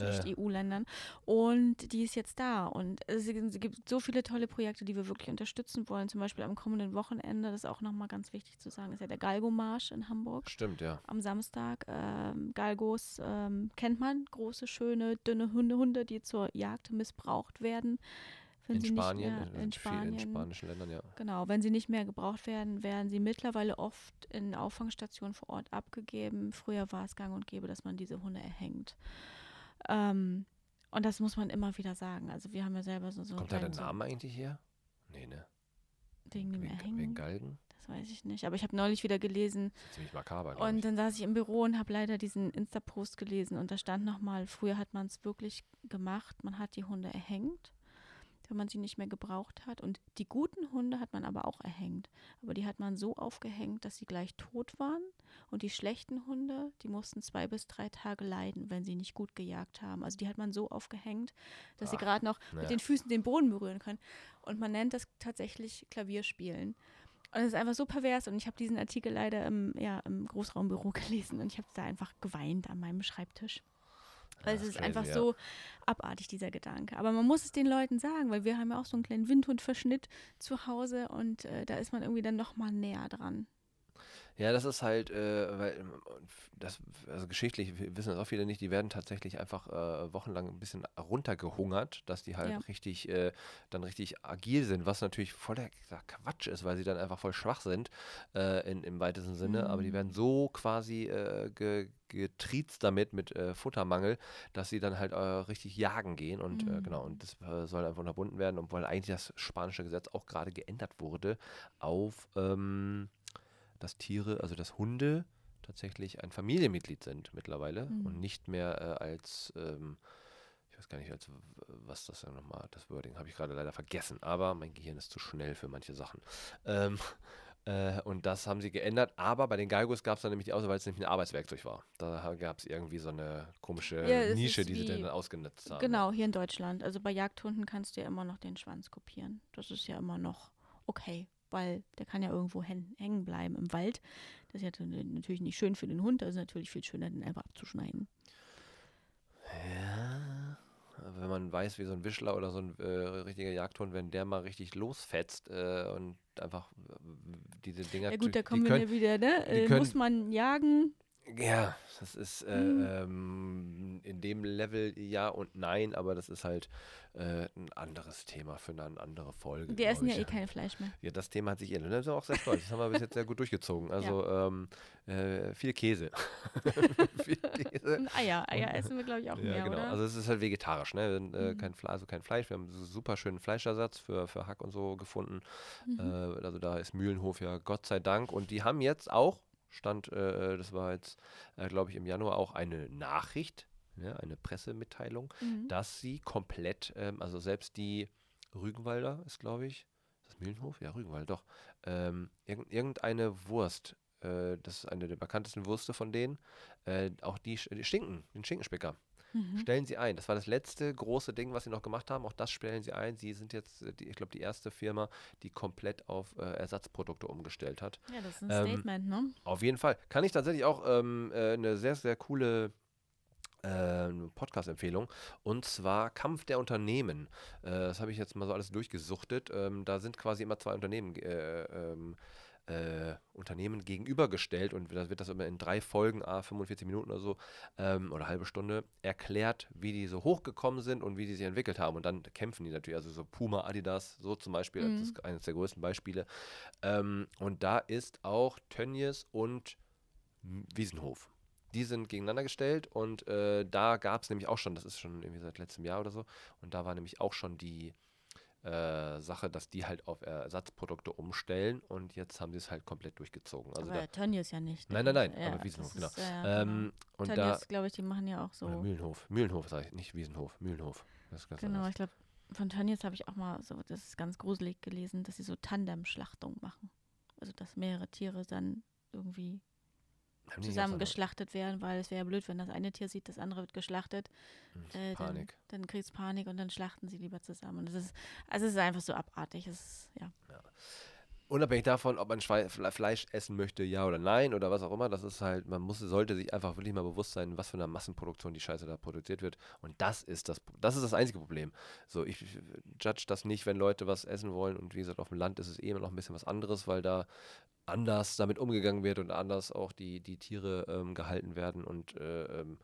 [SPEAKER 2] äh. EU-Ländern. Und die ist jetzt da. Und es gibt so viele tolle Projekte, die wir wirklich unterstützen wollen. Zum Beispiel am kommenden Wochenende, das ist auch nochmal ganz wichtig zu sagen, ist ja der Galgo-Marsch in Hamburg.
[SPEAKER 1] Stimmt, ja.
[SPEAKER 2] Am Samstag. Ähm, Galgos ähm, kennt man, große, schöne, dünne Hunde, Hunde, die zur Jagd missbraucht werden.
[SPEAKER 1] in Spanien,
[SPEAKER 2] mehr, in, in Spanien, in
[SPEAKER 1] spanischen Ländern, ja.
[SPEAKER 2] Genau, wenn sie nicht mehr gebraucht werden, werden sie mittlerweile oft in Auffangstationen vor Ort abgegeben. Früher war es gang und gäbe, dass man diese Hunde erhängt. Ähm, und das muss man immer wieder sagen. Also wir haben ja selber so. so
[SPEAKER 1] Kommt da der Name eigentlich her? Nee, ne?
[SPEAKER 2] Wegen dem
[SPEAKER 1] Erhängen? Wegen Galgen?
[SPEAKER 2] Das weiß ich nicht. Aber ich habe neulich wieder gelesen.
[SPEAKER 1] Ziemlich makaber.
[SPEAKER 2] Und ich. dann saß ich im Büro und habe leider diesen Insta-Post gelesen. Und da stand nochmal, früher hat man es wirklich gemacht. Man hat die Hunde erhängt wenn man sie nicht mehr gebraucht hat. Und die guten Hunde hat man aber auch erhängt. Aber die hat man so aufgehängt, dass sie gleich tot waren. Und die schlechten Hunde, die mussten zwei bis drei Tage leiden, wenn sie nicht gut gejagt haben. Also die hat man so aufgehängt, dass Ach, sie gerade noch ja. mit den Füßen den Boden berühren können. Und man nennt das tatsächlich Klavierspielen. Und es ist einfach so pervers. Und ich habe diesen Artikel leider im, ja, im Großraumbüro gelesen und ich habe da einfach geweint an meinem Schreibtisch. Weil es ist crazy, einfach ja. so abartig, dieser Gedanke. Aber man muss es den Leuten sagen, weil wir haben ja auch so einen kleinen Windhundverschnitt zu Hause und äh, da ist man irgendwie dann nochmal näher dran.
[SPEAKER 1] Ja, das ist halt, äh, weil das, also geschichtlich, wissen das auch viele nicht, die werden tatsächlich einfach äh, wochenlang ein bisschen runtergehungert, dass die halt ja. richtig, äh, dann richtig agil sind, was natürlich voller Quatsch ist, weil sie dann einfach voll schwach sind äh, in, im weitesten Sinne, mhm. aber die werden mhm. so quasi äh, ge, getriezt damit, mit äh, Futtermangel, dass sie dann halt richtig jagen gehen und mhm. genau, und das soll einfach unterbunden werden, obwohl eigentlich das spanische Gesetz auch gerade geändert wurde auf ähm, dass Tiere, also dass Hunde tatsächlich ein Familienmitglied sind mittlerweile mhm. und nicht mehr äh, als, ähm, ich weiß gar nicht, als was das ja nochmal, das Wording habe ich gerade leider vergessen, aber mein Gehirn ist zu schnell für manche Sachen. Ähm, äh, und das haben sie geändert, aber bei den Galgos gab es dann nämlich die Auswahl, weil es nämlich ein Arbeitswerkzeug war. Da gab es irgendwie so eine komische ja, Nische, die sie dann ausgenutzt haben.
[SPEAKER 2] Genau, hier in Deutschland. Also bei Jagdhunden kannst du ja immer noch den Schwanz kopieren. Das ist ja immer noch okay. Weil der kann ja irgendwo hängen bleiben im Wald. Das ist ja natürlich nicht schön für den Hund, ist natürlich viel schöner, den einfach abzuschneiden.
[SPEAKER 1] Ja, wenn man weiß, wie so ein Wischler oder so ein äh, richtiger Jagdhund, wenn der mal richtig losfetzt äh, und einfach äh, diese Dinger.
[SPEAKER 2] Ja gut, da kommen wir wieder, ne? Äh, können, muss man jagen,
[SPEAKER 1] ja, das ist äh, mhm. ähm, in dem Level ja und nein, aber das ist halt äh, ein anderes Thema für eine andere Folge.
[SPEAKER 2] Wir essen ja eh kein Fleisch mehr.
[SPEAKER 1] Ja, das Thema hat sich ändert. Das ist auch sehr stolz. Das haben wir bis jetzt sehr gut durchgezogen. Also ja. ähm, äh, viel Käse.
[SPEAKER 2] viel Käse. Und Eier. Eier essen wir, glaube ich, auch ja, mehr, genau. Oder?
[SPEAKER 1] Also es ist halt vegetarisch, ne? Mhm. Kein, also kein Fleisch. Wir haben einen super schönen Fleischersatz für, für Hack und so gefunden. Mhm. Äh, also da ist Mühlenhof ja Gott sei Dank. Und die haben jetzt auch stand, äh, das war jetzt, äh, glaube ich, im Januar auch eine Nachricht, ja, eine Pressemitteilung, mhm. dass sie komplett, ähm, also selbst die Rügenwalder ist, glaube ich, ist das Mühlenhof? Ja, Rügenwald, doch. Ähm, irg irgendeine Wurst, äh, das ist eine der bekanntesten Würste von denen, äh, auch die, die Schinken, den Schinkenspicker. Mhm. Stellen Sie ein. Das war das letzte große Ding, was Sie noch gemacht haben. Auch das stellen Sie ein. Sie sind jetzt, äh, die, ich glaube, die erste Firma, die komplett auf äh, Ersatzprodukte umgestellt hat.
[SPEAKER 2] Ja, das ist ein ähm, Statement, ne?
[SPEAKER 1] Auf jeden Fall. Kann ich tatsächlich auch ähm, äh, eine sehr, sehr coole äh, Podcast-Empfehlung und zwar Kampf der Unternehmen. Äh, das habe ich jetzt mal so alles durchgesuchtet. Ähm, da sind quasi immer zwei Unternehmen äh, Unternehmen gegenübergestellt und da wird das immer in drei Folgen, a 45 Minuten oder so, ähm, oder halbe Stunde, erklärt, wie die so hochgekommen sind und wie die sich entwickelt haben. Und dann kämpfen die natürlich, also so Puma, Adidas, so zum Beispiel, mhm. das ist eines der größten Beispiele. Ähm, und da ist auch Tönnies und Wiesenhof die sind gegeneinander gestellt und äh, da gab es nämlich auch schon, das ist schon irgendwie seit letztem Jahr oder so, und da war nämlich auch schon die äh, Sache, dass die halt auf Ersatzprodukte umstellen und jetzt haben sie es halt komplett durchgezogen. Also
[SPEAKER 2] aber Tönnies ja nicht.
[SPEAKER 1] Nein, nein, nein, ja, aber Wiesenhof, genau. Ist, äh,
[SPEAKER 2] ähm, und Tönnies, da, glaube ich, die machen ja auch so.
[SPEAKER 1] Mühlenhof, Mühlenhof sage ich, nicht Wiesenhof, Mühlenhof.
[SPEAKER 2] genau, anders. ich glaube, von Tönnies habe ich auch mal so, das ist ganz gruselig gelesen, dass sie so Tandem-Schlachtung machen. Also, dass mehrere Tiere dann irgendwie zusammen geschlachtet werden, weil es wäre ja blöd, wenn das eine Tier sieht, das andere wird geschlachtet.
[SPEAKER 1] Hm, äh, Panik.
[SPEAKER 2] Dann, dann kriegt es Panik und dann schlachten sie lieber zusammen. das ist, also es ist einfach so abartig. Es, ja. ja.
[SPEAKER 1] Unabhängig davon, ob man Fleisch essen möchte, ja oder nein oder was auch immer, das ist halt, man muss, sollte sich einfach wirklich mal bewusst sein, was für eine Massenproduktion die Scheiße da produziert wird. Und das ist das, das ist das einzige Problem. So, ich judge das nicht, wenn Leute was essen wollen und wie gesagt, auf dem Land ist es eh immer noch ein bisschen was anderes, weil da anders damit umgegangen wird und anders auch die, die Tiere ähm, gehalten werden und äh, ähm,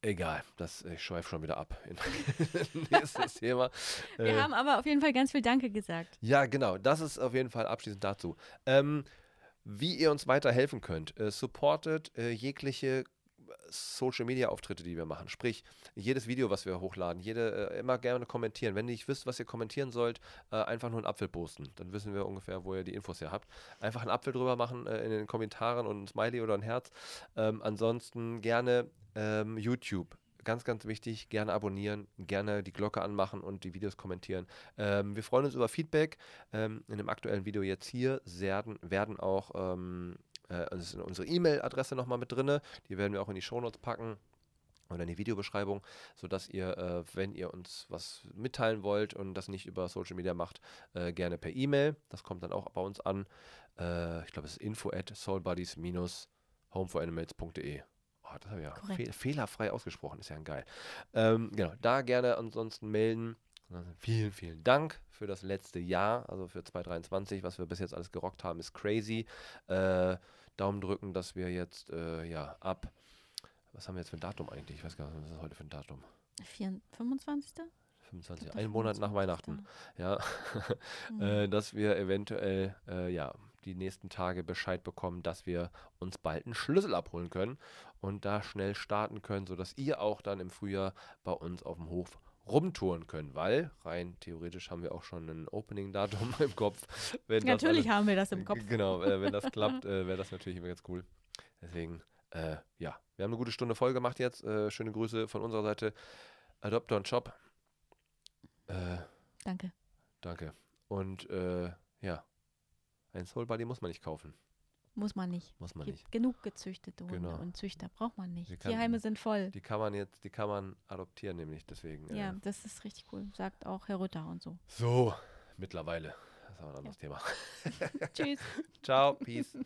[SPEAKER 1] Egal, das, ich schweife schon wieder ab. Nächstes Thema.
[SPEAKER 2] Wir äh, haben aber auf jeden Fall ganz viel Danke gesagt.
[SPEAKER 1] Ja, genau. Das ist auf jeden Fall abschließend dazu. Ähm, wie ihr uns weiterhelfen könnt, äh, supportet äh, jegliche Social Media Auftritte, die wir machen. Sprich, jedes Video, was wir hochladen, jede äh, immer gerne kommentieren. Wenn ihr nicht wisst, was ihr kommentieren sollt, äh, einfach nur einen Apfel posten. Dann wissen wir ungefähr, wo ihr die Infos her habt. Einfach einen Apfel drüber machen äh, in den Kommentaren und ein Smiley oder ein Herz. Ähm, ansonsten gerne ähm, YouTube ganz, ganz wichtig, gerne abonnieren, gerne die Glocke anmachen und die Videos kommentieren. Ähm, wir freuen uns über Feedback. Ähm, in dem aktuellen Video jetzt hier werden, werden auch ähm, äh, unsere E-Mail-Adresse nochmal mit drin. Die werden wir auch in die Shownotes packen oder in die Videobeschreibung, sodass ihr, äh, wenn ihr uns was mitteilen wollt und das nicht über Social Media macht, äh, gerne per E-Mail. Das kommt dann auch bei uns an. Äh, ich glaube, es ist info at soulbuddies-homeforanimals.de. Oh, das habe ich ja fehl fehlerfrei ausgesprochen, ist ja geil. Ähm, genau, da gerne ansonsten melden. Vielen, vielen Dank für das letzte Jahr, also für 2023, was wir bis jetzt alles gerockt haben, ist crazy. Äh, Daumen drücken, dass wir jetzt äh, ja ab, was haben wir jetzt für ein Datum eigentlich? Ich weiß gar nicht, was ist heute für ein Datum?
[SPEAKER 2] 4, 25.
[SPEAKER 1] 25, ein Monat nach Weihnachten, ja, mhm. äh, dass wir eventuell äh, ja die nächsten Tage Bescheid bekommen, dass wir uns bald einen Schlüssel abholen können und da schnell starten können, sodass ihr auch dann im Frühjahr bei uns auf dem Hof rumtouren können, weil rein theoretisch haben wir auch schon ein Opening-Datum im Kopf.
[SPEAKER 2] natürlich alles, haben wir das im Kopf.
[SPEAKER 1] Genau, äh, wenn das klappt, äh, wäre das natürlich immer ganz cool. Deswegen, äh, ja, wir haben eine gute Stunde voll gemacht jetzt. Äh, schöne Grüße von unserer Seite. Adopter und Shop.
[SPEAKER 2] Äh, danke.
[SPEAKER 1] Danke. Und äh, ja, ein Soul Buddy muss man nicht kaufen.
[SPEAKER 2] Muss man nicht.
[SPEAKER 1] Muss man
[SPEAKER 2] Gibt
[SPEAKER 1] nicht.
[SPEAKER 2] Genug gezüchtete Hunde genau. und Züchter braucht man nicht. Kann, Tierheime sind voll.
[SPEAKER 1] Die kann man jetzt, die kann man adoptieren, nämlich deswegen.
[SPEAKER 2] Ja, äh, das ist richtig cool. Sagt auch Herr Rütter und so.
[SPEAKER 1] So, mittlerweile. haben wir ein anderes ja. Thema.
[SPEAKER 2] Tschüss.
[SPEAKER 1] Ciao, Peace.